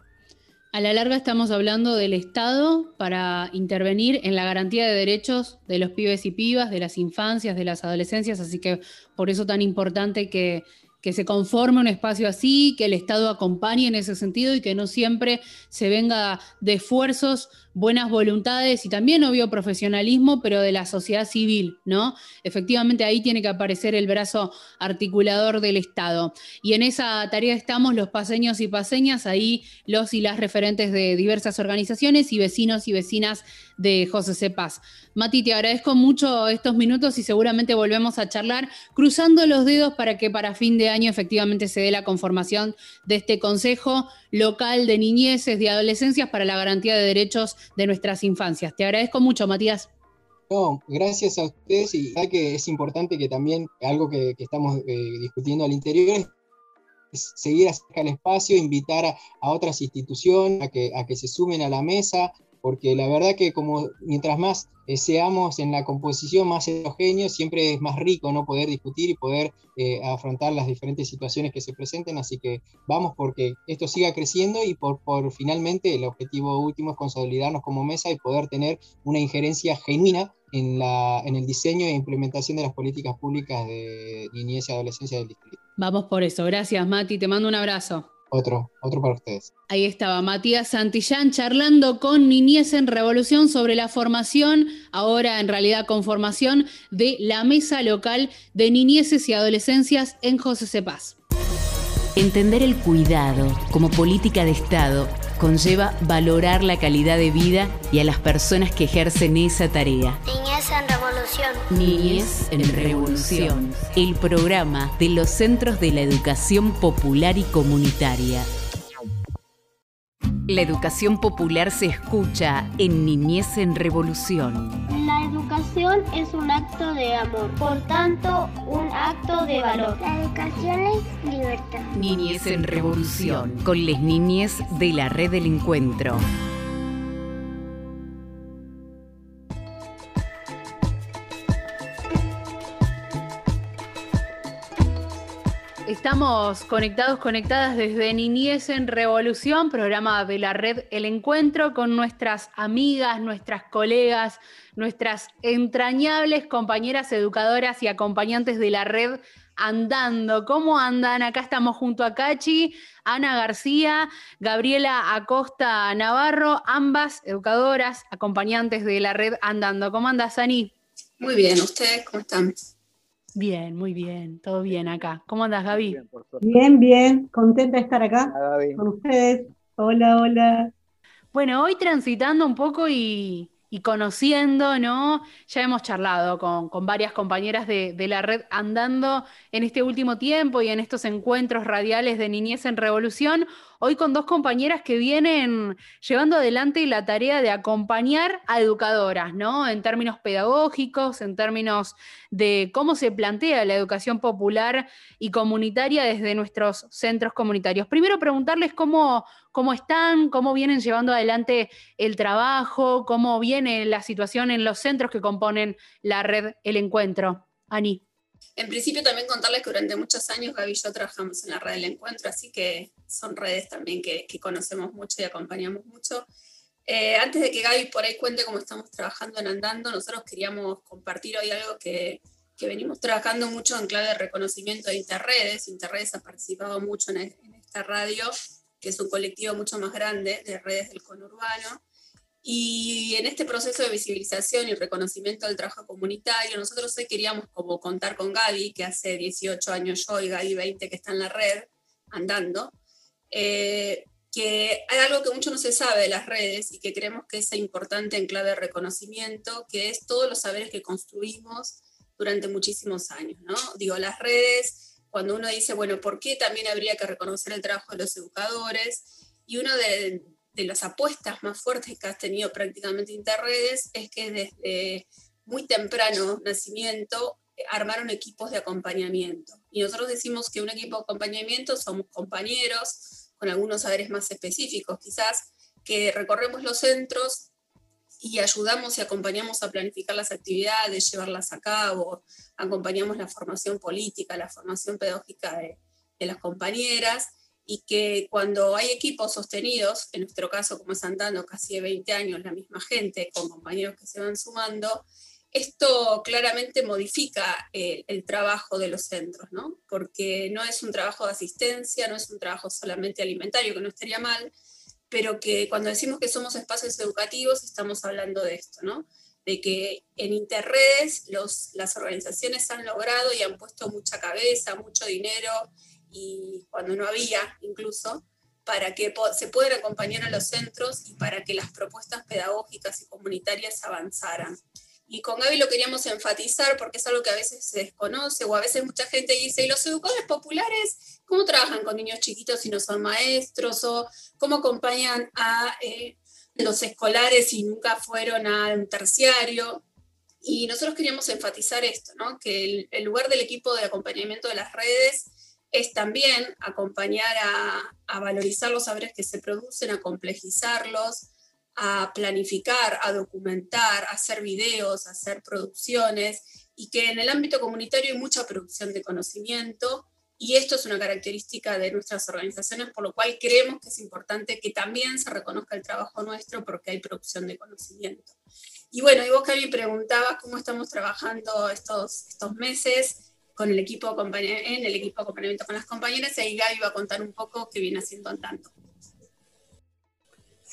Speaker 3: A la larga estamos hablando del Estado para intervenir en la garantía de derechos de los pibes y pibas, de las infancias, de las adolescencias, así que por eso tan importante que, que se conforme un espacio así, que el Estado acompañe en ese sentido y que no siempre se venga de esfuerzos, buenas voluntades y también, obvio, profesionalismo, pero de la sociedad civil, ¿no? Efectivamente, ahí tiene que aparecer el brazo articulador del Estado. Y en esa tarea estamos los paseños y paseñas, ahí los y las referentes de diversas organizaciones y vecinos y vecinas de José C. Paz. Mati, te agradezco mucho estos minutos y seguramente volvemos a charlar, cruzando los dedos para que para fin de año efectivamente se dé la conformación de este Consejo Local de Niñeces, de Adolescencias para la Garantía de Derechos de Nuestras Infancias. Te agradezco mucho, Matías.
Speaker 11: No, gracias a ustedes y ya que es importante que también algo que, que estamos eh, discutiendo al interior es seguir acerca el espacio, invitar a, a otras instituciones a que, a que se sumen a la mesa, porque la verdad que como mientras más eh, seamos en la composición más heterogéneos, siempre es más rico no poder discutir y poder eh, afrontar las diferentes situaciones que se presenten, así que vamos porque esto siga creciendo y por, por finalmente el objetivo último es consolidarnos como mesa y poder tener una injerencia genuina en, la, en el diseño e implementación de las políticas públicas de niñez y adolescencia del distrito.
Speaker 3: Vamos por eso, gracias Mati, te mando un abrazo
Speaker 11: otro, otro para ustedes.
Speaker 3: Ahí estaba Matías Santillán charlando con Niñez en Revolución sobre la formación, ahora en realidad con formación, de la Mesa Local de Niñeces y Adolescencias en José Cepaz.
Speaker 1: Entender el cuidado como política de Estado conlleva valorar la calidad de vida y a las personas que ejercen esa tarea.
Speaker 5: Niñez en Revolución.
Speaker 1: Niñez en Revolución. El programa de los Centros de la Educación Popular y Comunitaria. La educación popular se escucha en Niñez en Revolución.
Speaker 5: La educación es un acto de amor, por tanto, un acto de valor.
Speaker 8: La educación es libertad.
Speaker 1: Niñez en Revolución, con les niñez de la Red del Encuentro.
Speaker 3: Estamos conectados, conectadas desde Niñez en Revolución, programa de la red El Encuentro, con nuestras amigas, nuestras colegas, nuestras entrañables compañeras educadoras y acompañantes de la red andando. ¿Cómo andan? Acá estamos junto a Cachi, Ana García, Gabriela Acosta Navarro, ambas educadoras, acompañantes de la red andando. ¿Cómo andas, Ani?
Speaker 12: Muy bien, ¿ustedes cómo están?
Speaker 3: Bien, muy bien, todo bien acá. ¿Cómo andas, Gaby?
Speaker 13: Bien, bien, contenta de estar acá con ustedes. Hola, hola.
Speaker 3: Bueno, hoy transitando un poco y, y conociendo, ¿no? Ya hemos charlado con, con varias compañeras de, de, la red andando en este último tiempo y en estos encuentros radiales de Niñez en Revolución. Hoy con dos compañeras que vienen llevando adelante la tarea de acompañar a educadoras, ¿no? En términos pedagógicos, en términos de cómo se plantea la educación popular y comunitaria desde nuestros centros comunitarios. Primero preguntarles cómo, cómo están, cómo vienen llevando adelante el trabajo, cómo viene la situación en los centros que componen la red El Encuentro. Ani.
Speaker 12: En principio también contarles que durante muchos años Gaby y yo trabajamos en la red del encuentro, así que son redes también que, que conocemos mucho y acompañamos mucho. Eh, antes de que Gaby por ahí cuente cómo estamos trabajando en Andando, nosotros queríamos compartir hoy algo que, que venimos trabajando mucho en clave de reconocimiento de Interredes. Interredes ha participado mucho en, en esta radio, que es un colectivo mucho más grande de redes del conurbano. Y en este proceso de visibilización y reconocimiento del trabajo comunitario, nosotros hoy queríamos como contar con Gaby, que hace 18 años yo y Gaby 20 que está en la red, andando, eh, que hay algo que mucho no se sabe de las redes y que creemos que es importante en clave de reconocimiento, que es todos los saberes que construimos durante muchísimos años. ¿no? Digo, las redes, cuando uno dice, bueno, ¿por qué también habría que reconocer el trabajo de los educadores? Y uno de, de las apuestas más fuertes que has tenido prácticamente Interredes es que desde muy temprano nacimiento armaron equipos de acompañamiento. Y nosotros decimos que un equipo de acompañamiento somos compañeros con algunos saberes más específicos, quizás que recorremos los centros y ayudamos y acompañamos a planificar las actividades, llevarlas a cabo, acompañamos la formación política, la formación pedagógica de, de las compañeras y que cuando hay equipos sostenidos, en nuestro caso como es andando casi de 20 años la misma gente, con compañeros que se van sumando, esto claramente modifica el, el, trabajo de los centros, ¿no? porque no es un trabajo de asistencia, no es un trabajo solamente alimentario, que no estaría mal, pero que cuando decimos que somos espacios educativos estamos hablando de esto, ¿no? de que en Interredes los, las organizaciones han logrado y han puesto mucha cabeza, mucho dinero, y cuando no había incluso, para que se puedan acompañar a los centros y para que las propuestas pedagógicas y comunitarias avanzaran. Y con Gaby lo queríamos enfatizar porque es algo que a veces se desconoce o a veces mucha gente dice, ¿y los educadores populares cómo trabajan con niños chiquitos si no son maestros? ¿O cómo acompañan a eh, los escolares si nunca fueron a un terciario? Y nosotros queríamos enfatizar esto, ¿no? que el, lugar del equipo de acompañamiento de las redes es también acompañar a, a, valorizar los saberes que se producen, a complejizarlos, a planificar, a documentar, a hacer videos, a hacer producciones, y que en el ámbito comunitario hay mucha producción de conocimiento, y esto es una característica de nuestras organizaciones, por lo cual creemos que es importante que también se reconozca el trabajo nuestro porque hay producción de conocimiento. Y bueno, y vos, Cami, preguntabas cómo estamos trabajando estos, estos meses con el equipo en el equipo de acompañamiento con las compañeras, y ahí Gaby va a contar un poco qué viene haciendo tanto.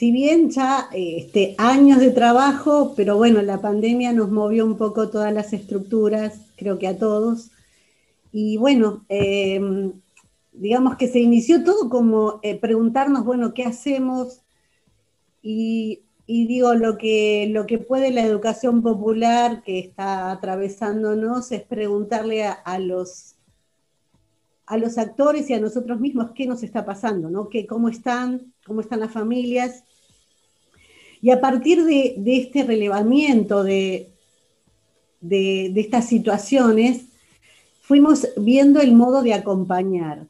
Speaker 13: Si bien ya este, años de trabajo, pero bueno, la pandemia nos movió un poco todas las estructuras, creo que a todos. Y bueno, eh, digamos que se inició todo como eh, preguntarnos, bueno, ¿qué hacemos? Y digo, lo que, lo que puede la educación popular que está atravesándonos es preguntarle a los, a los actores y a nosotros mismos qué nos está pasando, ¿no? ¿Qué, ¿Cómo están? ¿Cómo están las familias? Y a partir de, este relevamiento de, de, estas situaciones, fuimos viendo el modo de acompañar.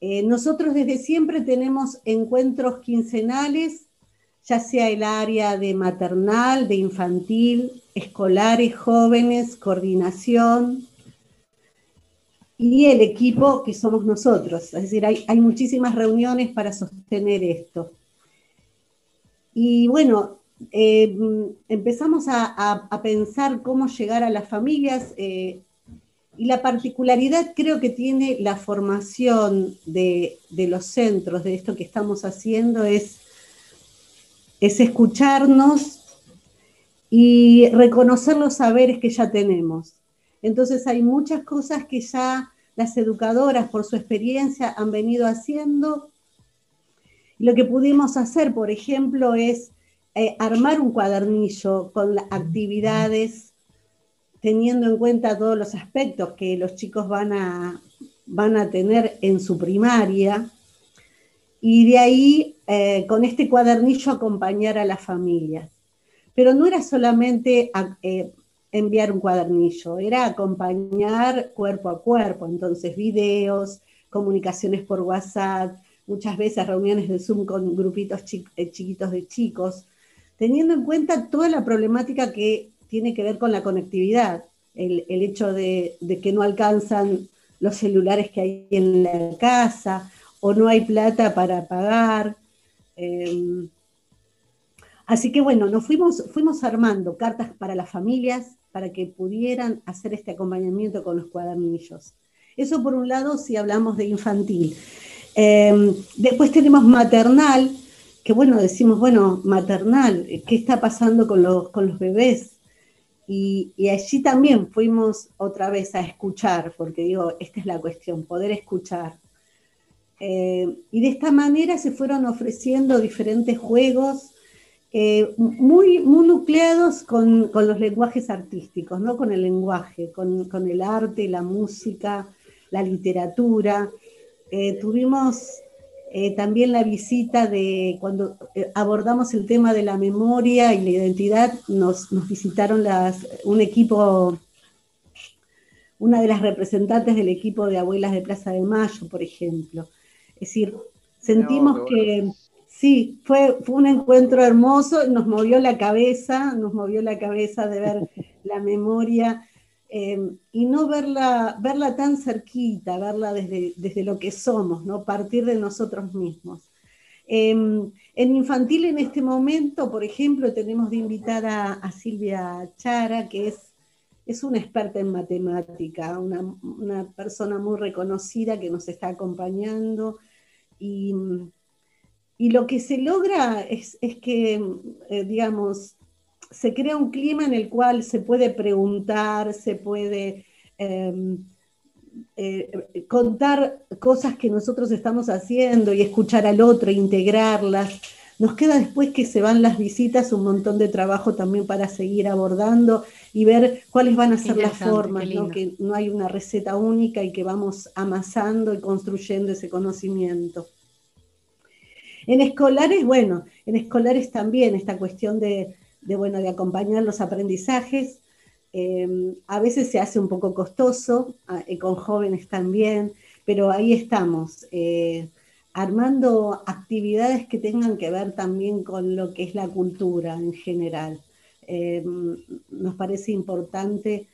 Speaker 13: Eh, nosotros desde siempre tenemos encuentros quincenales, ya sea el área de maternal, de infantil, escolares, jóvenes, coordinación, y el equipo que somos nosotros. Es decir, hay, muchísimas reuniones para sostener esto. Y bueno, eh, empezamos a, pensar cómo llegar a las familias eh, y la particularidad creo que tiene la formación de, los centros, de esto que estamos haciendo, es, es escucharnos y reconocer los saberes que ya tenemos. Entonces hay muchas cosas que ya las educadoras por su experiencia han venido haciendo. Lo que pudimos hacer, por ejemplo, es eh, armar un cuadernillo con actividades teniendo en cuenta todos los aspectos que los chicos van a, van a tener en su primaria. Y de ahí, eh, con este cuadernillo, acompañar a las familias. Pero no era solamente eh, enviar un cuadernillo, era acompañar cuerpo a cuerpo, entonces videos, comunicaciones por WhatsApp, muchas veces reuniones de Zoom con grupitos eh, chiquitos de chicos, teniendo en cuenta toda la problemática que tiene que ver con la conectividad, el, hecho de, que no alcanzan los celulares que hay en la casa o no hay plata para pagar. Em, así que bueno, nos fuimos, fuimos armando cartas para las familias, para que pudieran hacer este acompañamiento con los cuadernillos. Eso por un lado si hablamos de infantil. Em, después tenemos maternal, que bueno, decimos, bueno, maternal, ¿qué está pasando con los, con los bebés? Y, allí también fuimos otra vez a escuchar, porque digo, esta es la cuestión, poder escuchar. Em, y de esta manera se fueron ofreciendo diferentes juegos eh, muy, muy nucleados con, los lenguajes artísticos, ¿no? con el lenguaje, con, el arte, la música, la literatura. Eh, tuvimos eh, también la visita de cuando abordamos el tema de la memoria y la identidad, nos, nos visitaron las, un equipo, una de las representantes del equipo de Abuelas de Plaza de Mayo, por ejemplo. Es decir, sentimos que Sí, fue, fue un encuentro hermoso, nos movió la cabeza, nos movió la cabeza de ver la memoria em, y no verla, verla tan cerquita, verla desde, desde lo que somos, ¿no? partir de nosotros mismos. Em, en infantil en este momento, por ejemplo, tenemos de invitar a, Silvia Chara, que es, es una experta en matemática, una, una persona muy reconocida que nos está acompañando y y lo que se logra es, que, eh, digamos, se crea un clima en el cual se puede preguntar, se puede em, eh, contar cosas que nosotros estamos haciendo y escuchar al otro, integrarlas. Nos queda después que se van las visitas un montón de trabajo también para seguir abordando y ver cuáles van a ser las formas, ¿no? que no hay una receta única y que vamos amasando y construyendo ese conocimiento. En escolares, bueno, en escolares también esta cuestión de, bueno, de acompañar los aprendizajes, eh, a veces se hace un poco costoso, eh, con jóvenes también, pero ahí estamos, eh, armando actividades que tengan que ver también con lo que es la cultura en general. nos parece importante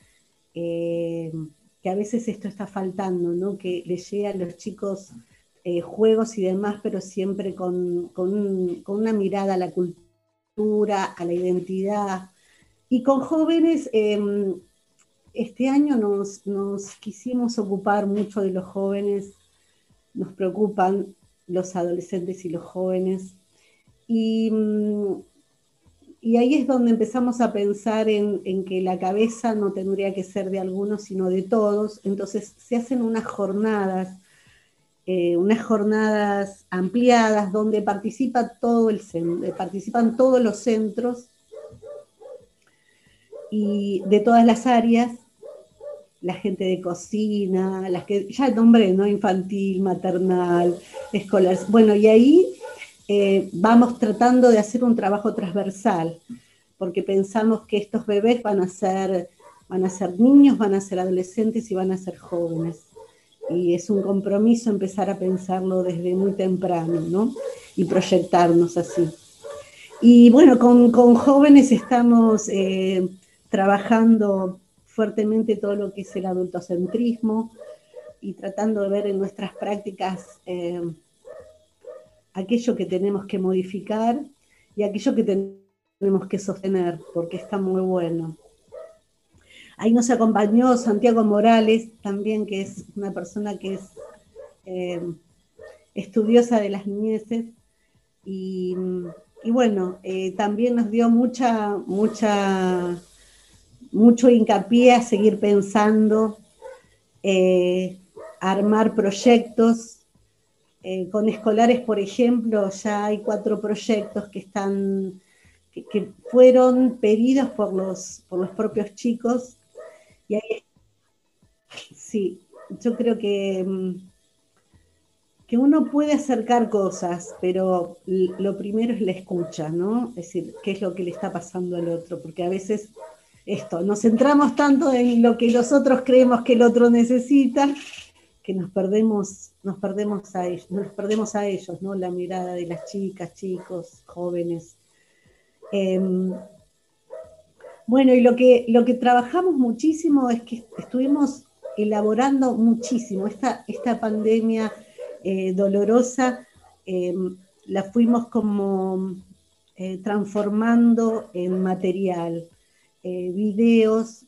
Speaker 13: que a veces esto está faltando, ¿no? que le llegue a los chicos eh, juegos y demás, pero siempre con, una mirada a la cultura, a la identidad. Y con jóvenes, em, este año nos, quisimos ocupar mucho de los jóvenes, nos preocupan los adolescentes y los jóvenes. Y, mm, ahí es donde empezamos a pensar en, en, que la cabeza no tendría que ser de algunos, sino de todos. Entonces se hacen unas jornadas eh, unas jornadas ampliadas donde participa todo el, eh, participan todos los centros y de todas las áreas la gente de cocina, las que ya nombré, ¿no? Infantil, maternal, escolar. Bueno, y ahí eh, vamos tratando de hacer un trabajo transversal, porque pensamos que estos bebés van a ser, van a ser niños, van a ser adolescentes y van a ser jóvenes. Y es un compromiso empezar a pensarlo desde muy temprano, ¿no? Y proyectarnos así. Y bueno, con, jóvenes estamos eh, trabajando fuertemente todo lo que es el adultocentrismo y tratando de ver en nuestras prácticas eh, aquello que tenemos que modificar y aquello que tenemos que sostener, porque está muy bueno. Ahí nos acompañó Santiago Morales, también que es una persona que es eh, estudiosa de las niñeces y bueno, eh, también nos dio mucha, mucha, mucho hincapié a seguir pensando, eh, armar proyectos. Con escolares, por ejemplo, ya hay cuatro proyectos que están, que, fueron pedidos por los, por los propios chicos. Sí, yo creo que mm, que uno puede acercar cosas, pero lo primero es la escucha, ¿no? Es decir, qué es lo que le está pasando al otro, porque a veces esto, nos centramos tanto en lo que nosotros creemos que el otro necesita, que nos perdemos, nos perdemos a ellos, nos perdemos a ellos, ¿no? La mirada de las chicas, chicos, jóvenes. Em, bueno, y lo que, lo que trabajamos muchísimo es que estuvimos elaborando muchísimo. Esta, esta pandemia eh, dolorosa, eh, la fuimos como eh, transformando en material, videos,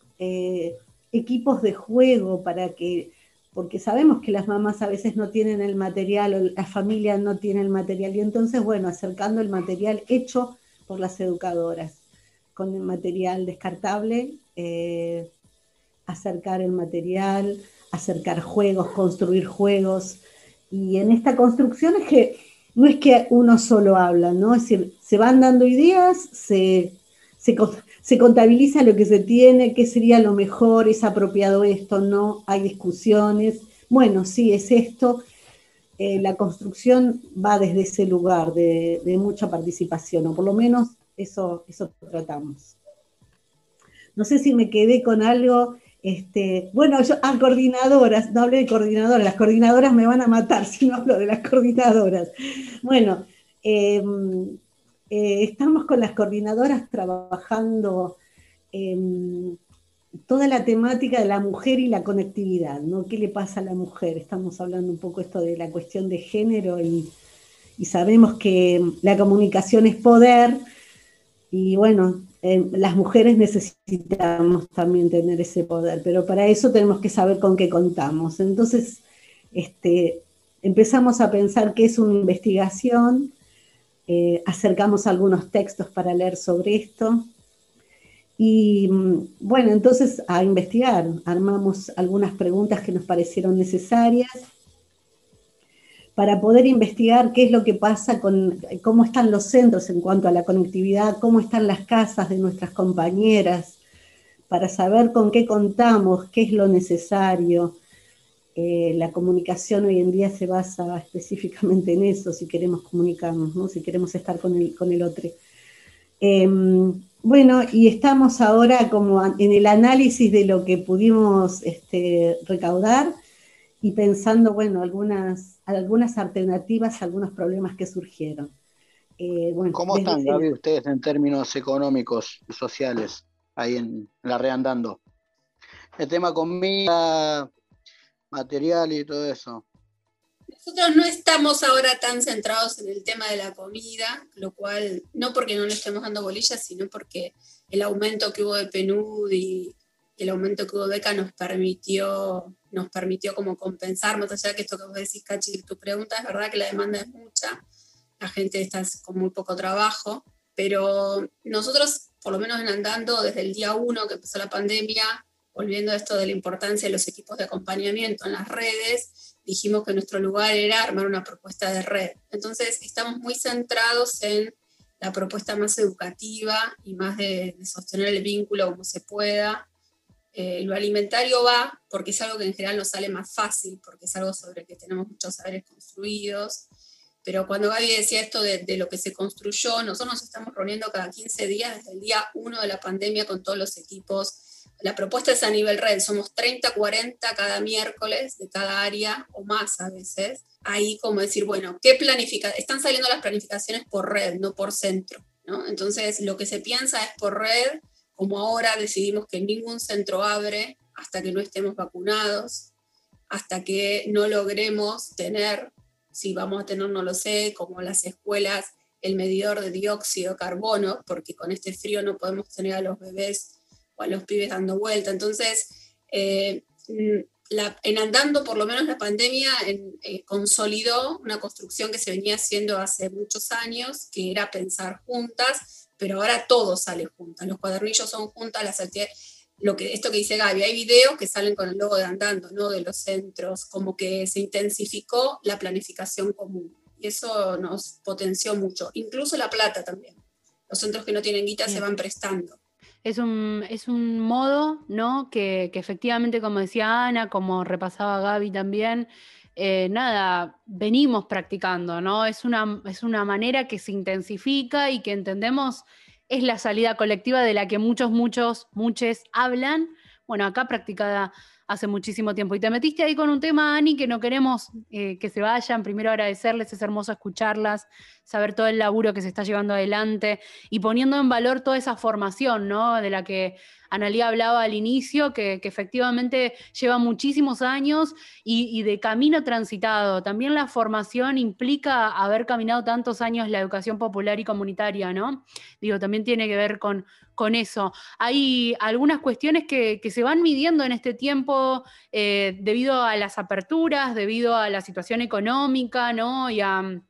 Speaker 13: equipos de juego para que, porque sabemos que las mamás a veces no tienen el material o la familia no tiene el material, y entonces, bueno, acercando el material hecho por las educadoras, con el material descartable, acercar el material, acercar juegos, construir juegos, y en esta construcción es que no es que uno solo habla, ¿no? Es decir, se van dando ideas, se, se, contabiliza lo que se tiene, qué sería lo mejor, es apropiado esto, no, hay discusiones. Bueno, sí, es esto. Eh, la construcción va desde ese lugar de, mucha participación, o por lo menos eso, eso tratamos. No sé si me quedé con algo este, bueno, yo, ah, coordinadoras, no hablé de coordinadoras, las coordinadoras me van a matar si no hablo de las coordinadoras. Bueno, em, eh, estamos con las coordinadoras trabajando em, toda la temática de la mujer y la conectividad, ¿no? ¿Qué le pasa a la mujer? Estamos hablando un poco esto de la cuestión de género y, y sabemos que la comunicación es poder y bueno, eh, las mujeres necesitamos también tener ese poder, pero para eso tenemos que saber con qué contamos. Entonces, este, empezamos a pensar qué es una investigación, eh, acercamos algunos textos para leer sobre esto. Y mm, bueno, entonces a investigar, armamos algunas preguntas que nos parecieron necesarias para poder investigar qué es lo que pasa con cómo están los centros en cuanto a la conectividad, cómo están las casas de nuestras compañeras, para saber con qué contamos, qué es lo necesario. Eh, la comunicación hoy en día se basa específicamente en eso, si queremos comunicarnos, ¿no? si queremos estar con el, con el otro. Em, bueno, y estamos ahora como en el análisis de lo que pudimos este, recaudar y pensando, bueno, algunas, algunas alternativas, algunos problemas que surgieron.
Speaker 4: Eh, ¿Cómo están, Gaby, ustedes en términos económicos y sociales ahí en la reandando? El tema comida, material y todo eso.
Speaker 12: Nosotros no estamos ahora tan centrados en el tema de la comida, lo cual no porque no le estemos dando bolillas, sino porque el aumento que hubo de PNUD y el aumento que hubo de beca nos permitió nos permitió como compensar, más allá de que esto que vos decís, Cachi, tu pregunta es verdad que la demanda es mucha, la gente está con muy poco trabajo, pero nosotros, por lo menos en Andando, desde el día uno que empezó la pandemia, volviendo a esto de la importancia de los equipos de acompañamiento en las redes, dijimos que nuestro lugar era armar una propuesta de red. Entonces, estamos muy centrados en la propuesta más educativa y más de, de sostener el vínculo como se pueda Eh, lo alimentario va porque es algo que en general nos sale más fácil, porque es algo sobre el que tenemos muchos saberes construidos. Pero cuando Gaby decía esto de, lo que se construyó, nosotros nos estamos reuniendo cada 15 días desde el día 1 de la pandemia con todos los equipos. La propuesta es a nivel red, somos 30, 40 cada miércoles de cada área o más a veces. Ahí como decir, bueno, ¿qué planifica? Están saliendo las planificaciones por red, no por centro. Entonces, lo que se piensa es por red, como ahora decidimos que ningún centro abre hasta que no estemos vacunados, hasta que no logremos tener si vamos a tener, no lo sé, como las escuelas, el medidor de dióxido de carbono, porque con este frío no podemos tener a los bebés o a los pibes dando vuelta. Entonces, eh, en andando, por lo menos la pandemia eh, consolidó una construcción que se venía haciendo hace muchos años, que era pensar juntas, pero ahora todo sale juntas. Los cuadernillos son juntas, las actividades lo que, esto que dice Gaby, hay videos que salen con el logo de andando, ¿no? De los centros, como que se intensificó la planificación común. Y eso nos potenció mucho. Incluso la plata también. Los centros que no tienen guita se van prestando.
Speaker 3: Es un, es un modo, ¿no? Que, que, efectivamente, como decía Ana, como repasaba Gaby también, eh, nada, venimos practicando, ¿no? Es una, es una manera que se intensifica y que entendemos es la salida colectiva de la que muchos, muchos, muchos hablan. Bueno, acá practicada hace muchísimo tiempo. Y te metiste ahí con un tema, Ani, que no queremos eh, que se vayan. Primero agradecerles, es hermoso escucharlas, saber todo el laburo que se está llevando adelante y poniendo en valor toda esa formación, ¿no? De la que Analía hablaba al inicio, que, efectivamente lleva muchísimos años y, de camino transitado. También la formación implica haber caminado tantos años la educación popular y comunitaria, ¿no? Digo, también tiene que ver con, con eso. Hay algunas cuestiones que, se van midiendo en este tiempo eh, debido a las aperturas, debido a la situación económica, ¿no? Y a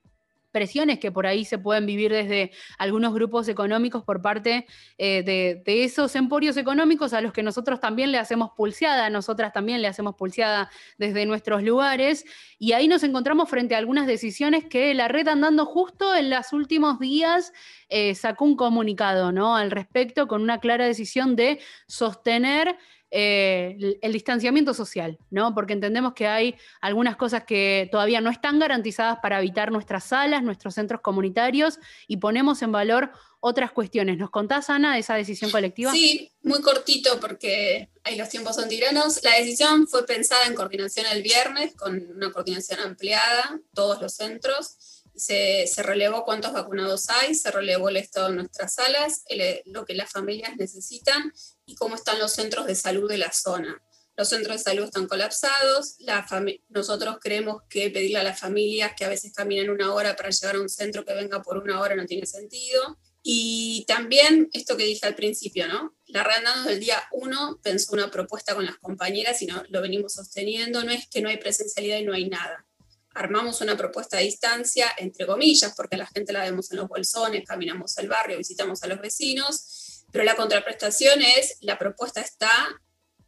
Speaker 3: presiones que por ahí se pueden vivir desde algunos grupos económicos por parte eh, de, esos emporios económicos a los que nosotros también le hacemos pulseada, nosotras también le hacemos pulseada desde nuestros lugares, y ahí nos encontramos frente a algunas decisiones que la red andando justo en los últimos días eh, sacó un comunicado ¿no? al respecto con una clara decisión de sostener eh, el distanciamiento social, ¿no? Porque entendemos que hay algunas cosas que todavía no están garantizadas para evitar nuestras salas, nuestros centros comunitarios y ponemos en valor otras cuestiones. ¿Nos contás, Ana, de esa decisión colectiva?
Speaker 12: Sí, muy cortito porque ahí los tiempos son tiranos. La decisión fue pensada en coordinación el viernes, con una coordinación ampliada, todos los centros. Se, se, relevó cuántos vacunados hay, se relevó el estado de nuestras salas, lo que las familias necesitan y cómo están los centros de salud de la zona. Los centros de salud están colapsados, la nosotros creemos que pedirle a las familias que a veces caminan una hora para llegar a un centro que venga por una hora no tiene sentido. Y también esto que dije al principio, ¿no? La Reandanos del día 1 pensó una propuesta con las compañeras y no, lo venimos sosteniendo, no es que no hay presencialidad y no hay nada. Armamos una propuesta a distancia, entre comillas, porque la gente la vemos en los bolsones, caminamos al barrio, visitamos a los vecinos, pero la contraprestación es, la propuesta está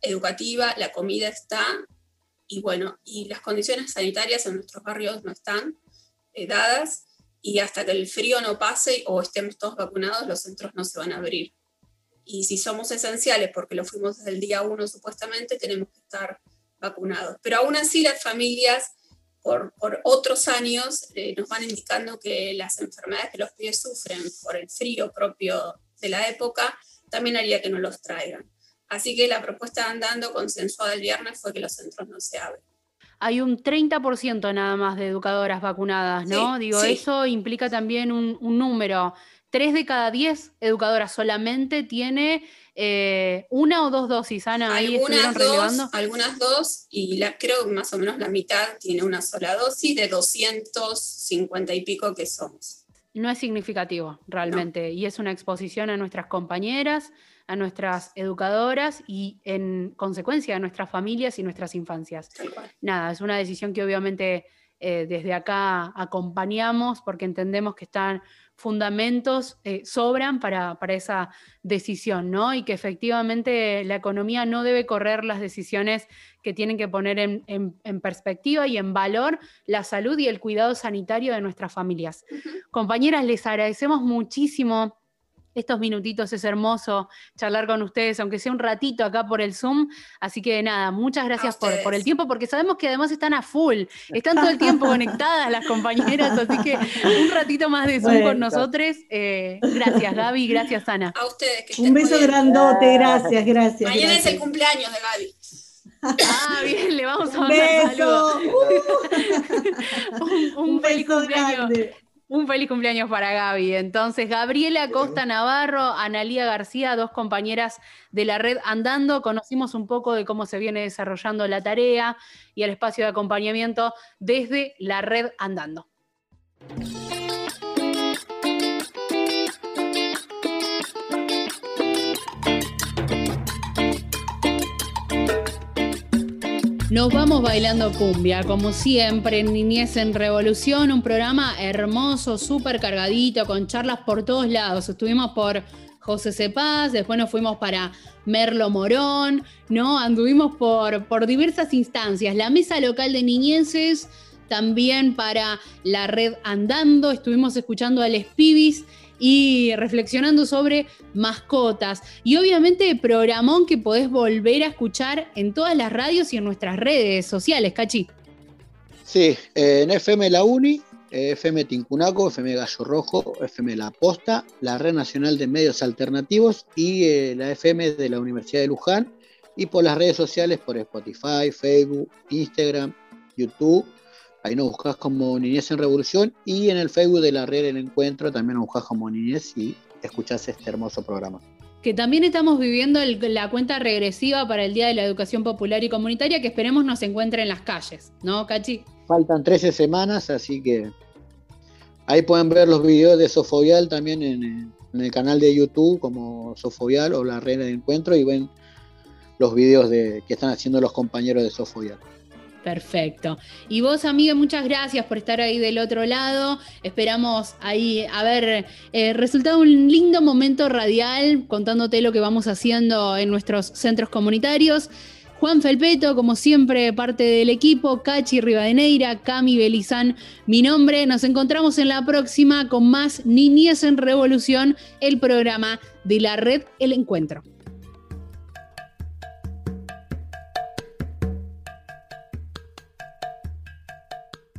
Speaker 12: educativa, la comida está, y bueno, y las condiciones sanitarias en nuestros barrios no están eh, dadas, y hasta que el frío no pase o estemos todos vacunados, los centros no se van a abrir. Y si somos esenciales, porque lo fuimos desde el día uno supuestamente, tenemos que estar vacunados. Pero aún así las familias, por, otros años, eh, nos van indicando que las enfermedades que los pies sufren por el frío propio de la época, también haría que no los traigan. Así que la propuesta andando consensuada el viernes fue que los centros no se abren.
Speaker 3: Hay un 30% nada más de educadoras vacunadas, ¿no? Digo, eso implica también un, número. Tres de cada diez educadoras solamente tiene eh, una o dos dosis, Ana.
Speaker 12: Ahí algunas dos, algunas dos, y la, creo que más o menos la mitad tiene una sola dosis de 250 y pico que somos
Speaker 3: no es significativo realmente. Y es una exposición a nuestras compañeras, a nuestras educadoras y en consecuencia a nuestras familias y nuestras infancias. Nada, es una decisión que obviamente eh, desde acá acompañamos porque entendemos que están fundamentos eh, sobran para, esa decisión, ¿no? Y que efectivamente la economía no debe correr las decisiones que tienen que poner en, perspectiva y en valor la salud y el cuidado sanitario de nuestras familias. Compañeras, les agradecemos muchísimo estos minutitos. Es hermoso charlar con ustedes, aunque sea un ratito acá por el Zoom. Así que nada, muchas gracias por, por, el tiempo, porque sabemos que además están a full, están todo el tiempo conectadas las compañeras, así que un ratito más de Zoom con nosotros. Eh, gracias Gaby, gracias Ana.
Speaker 12: A ustedes. Que
Speaker 13: un beso grandote, gracias, gracias.
Speaker 12: Mañana es el cumpleaños de Gaby.
Speaker 3: Ah, bien, le vamos a
Speaker 13: mandar
Speaker 3: beso. un, un, feliz cumpleaños. Un feliz cumpleaños para Gaby. Entonces, Gabriela Costa Navarro, Analía García, dos compañeras de la red Andando. Conocimos un poco de cómo se viene desarrollando la tarea y el espacio de acompañamiento desde la red Andando. Nos vamos bailando cumbia, como siempre, en Niñez en Revolución, un programa hermoso, súper cargadito, con charlas por todos lados. Estuvimos por José Cepaz, después nos fuimos para Merlo Morón, ¿no? Anduvimos por, por diversas instancias. La mesa local de niñeces, también para la red Andando, estuvimos escuchando a Les Pibis y reflexionando sobre mascotas. Y obviamente programón que podés volver a escuchar en todas las radios y en nuestras redes sociales, Cachi.
Speaker 4: Sí, en FM La Uni, FM Tincunaco, FM Gallo Rojo, FM La Posta, la Red Nacional de Medios Alternativos y eh, la FM de la Universidad de Luján y por las redes sociales por Spotify, Facebook, Instagram, YouTube Ahí nos buscas como Niñez en Revolución y en el Facebook de la red El Encuentro también nos buscas como Niñez y escuchás este hermoso programa.
Speaker 3: Que también estamos viviendo la cuenta regresiva para el Día de la Educación Popular y Comunitaria que esperemos nos encuentre en las calles, ¿no, Cachi?
Speaker 4: Faltan 13 semanas, así que ahí pueden ver los videos de Sofovial también en, el canal de YouTube como Sofovial o la red de encuentro y ven los videos de, que están haciendo los compañeros de Sofovial.
Speaker 3: Perfecto. Y vos, amiga, muchas gracias por estar ahí del otro lado. Esperamos ahí haber eh, resultado un lindo momento radial contándote lo que vamos haciendo en nuestros centros comunitarios. Juan Felpeto, como siempre, parte del equipo, Cachi Rivadeneira, Cami Belizán, mi nombre. Nos encontramos en la próxima con más Niñez en Revolución, el programa de la red El Encuentro.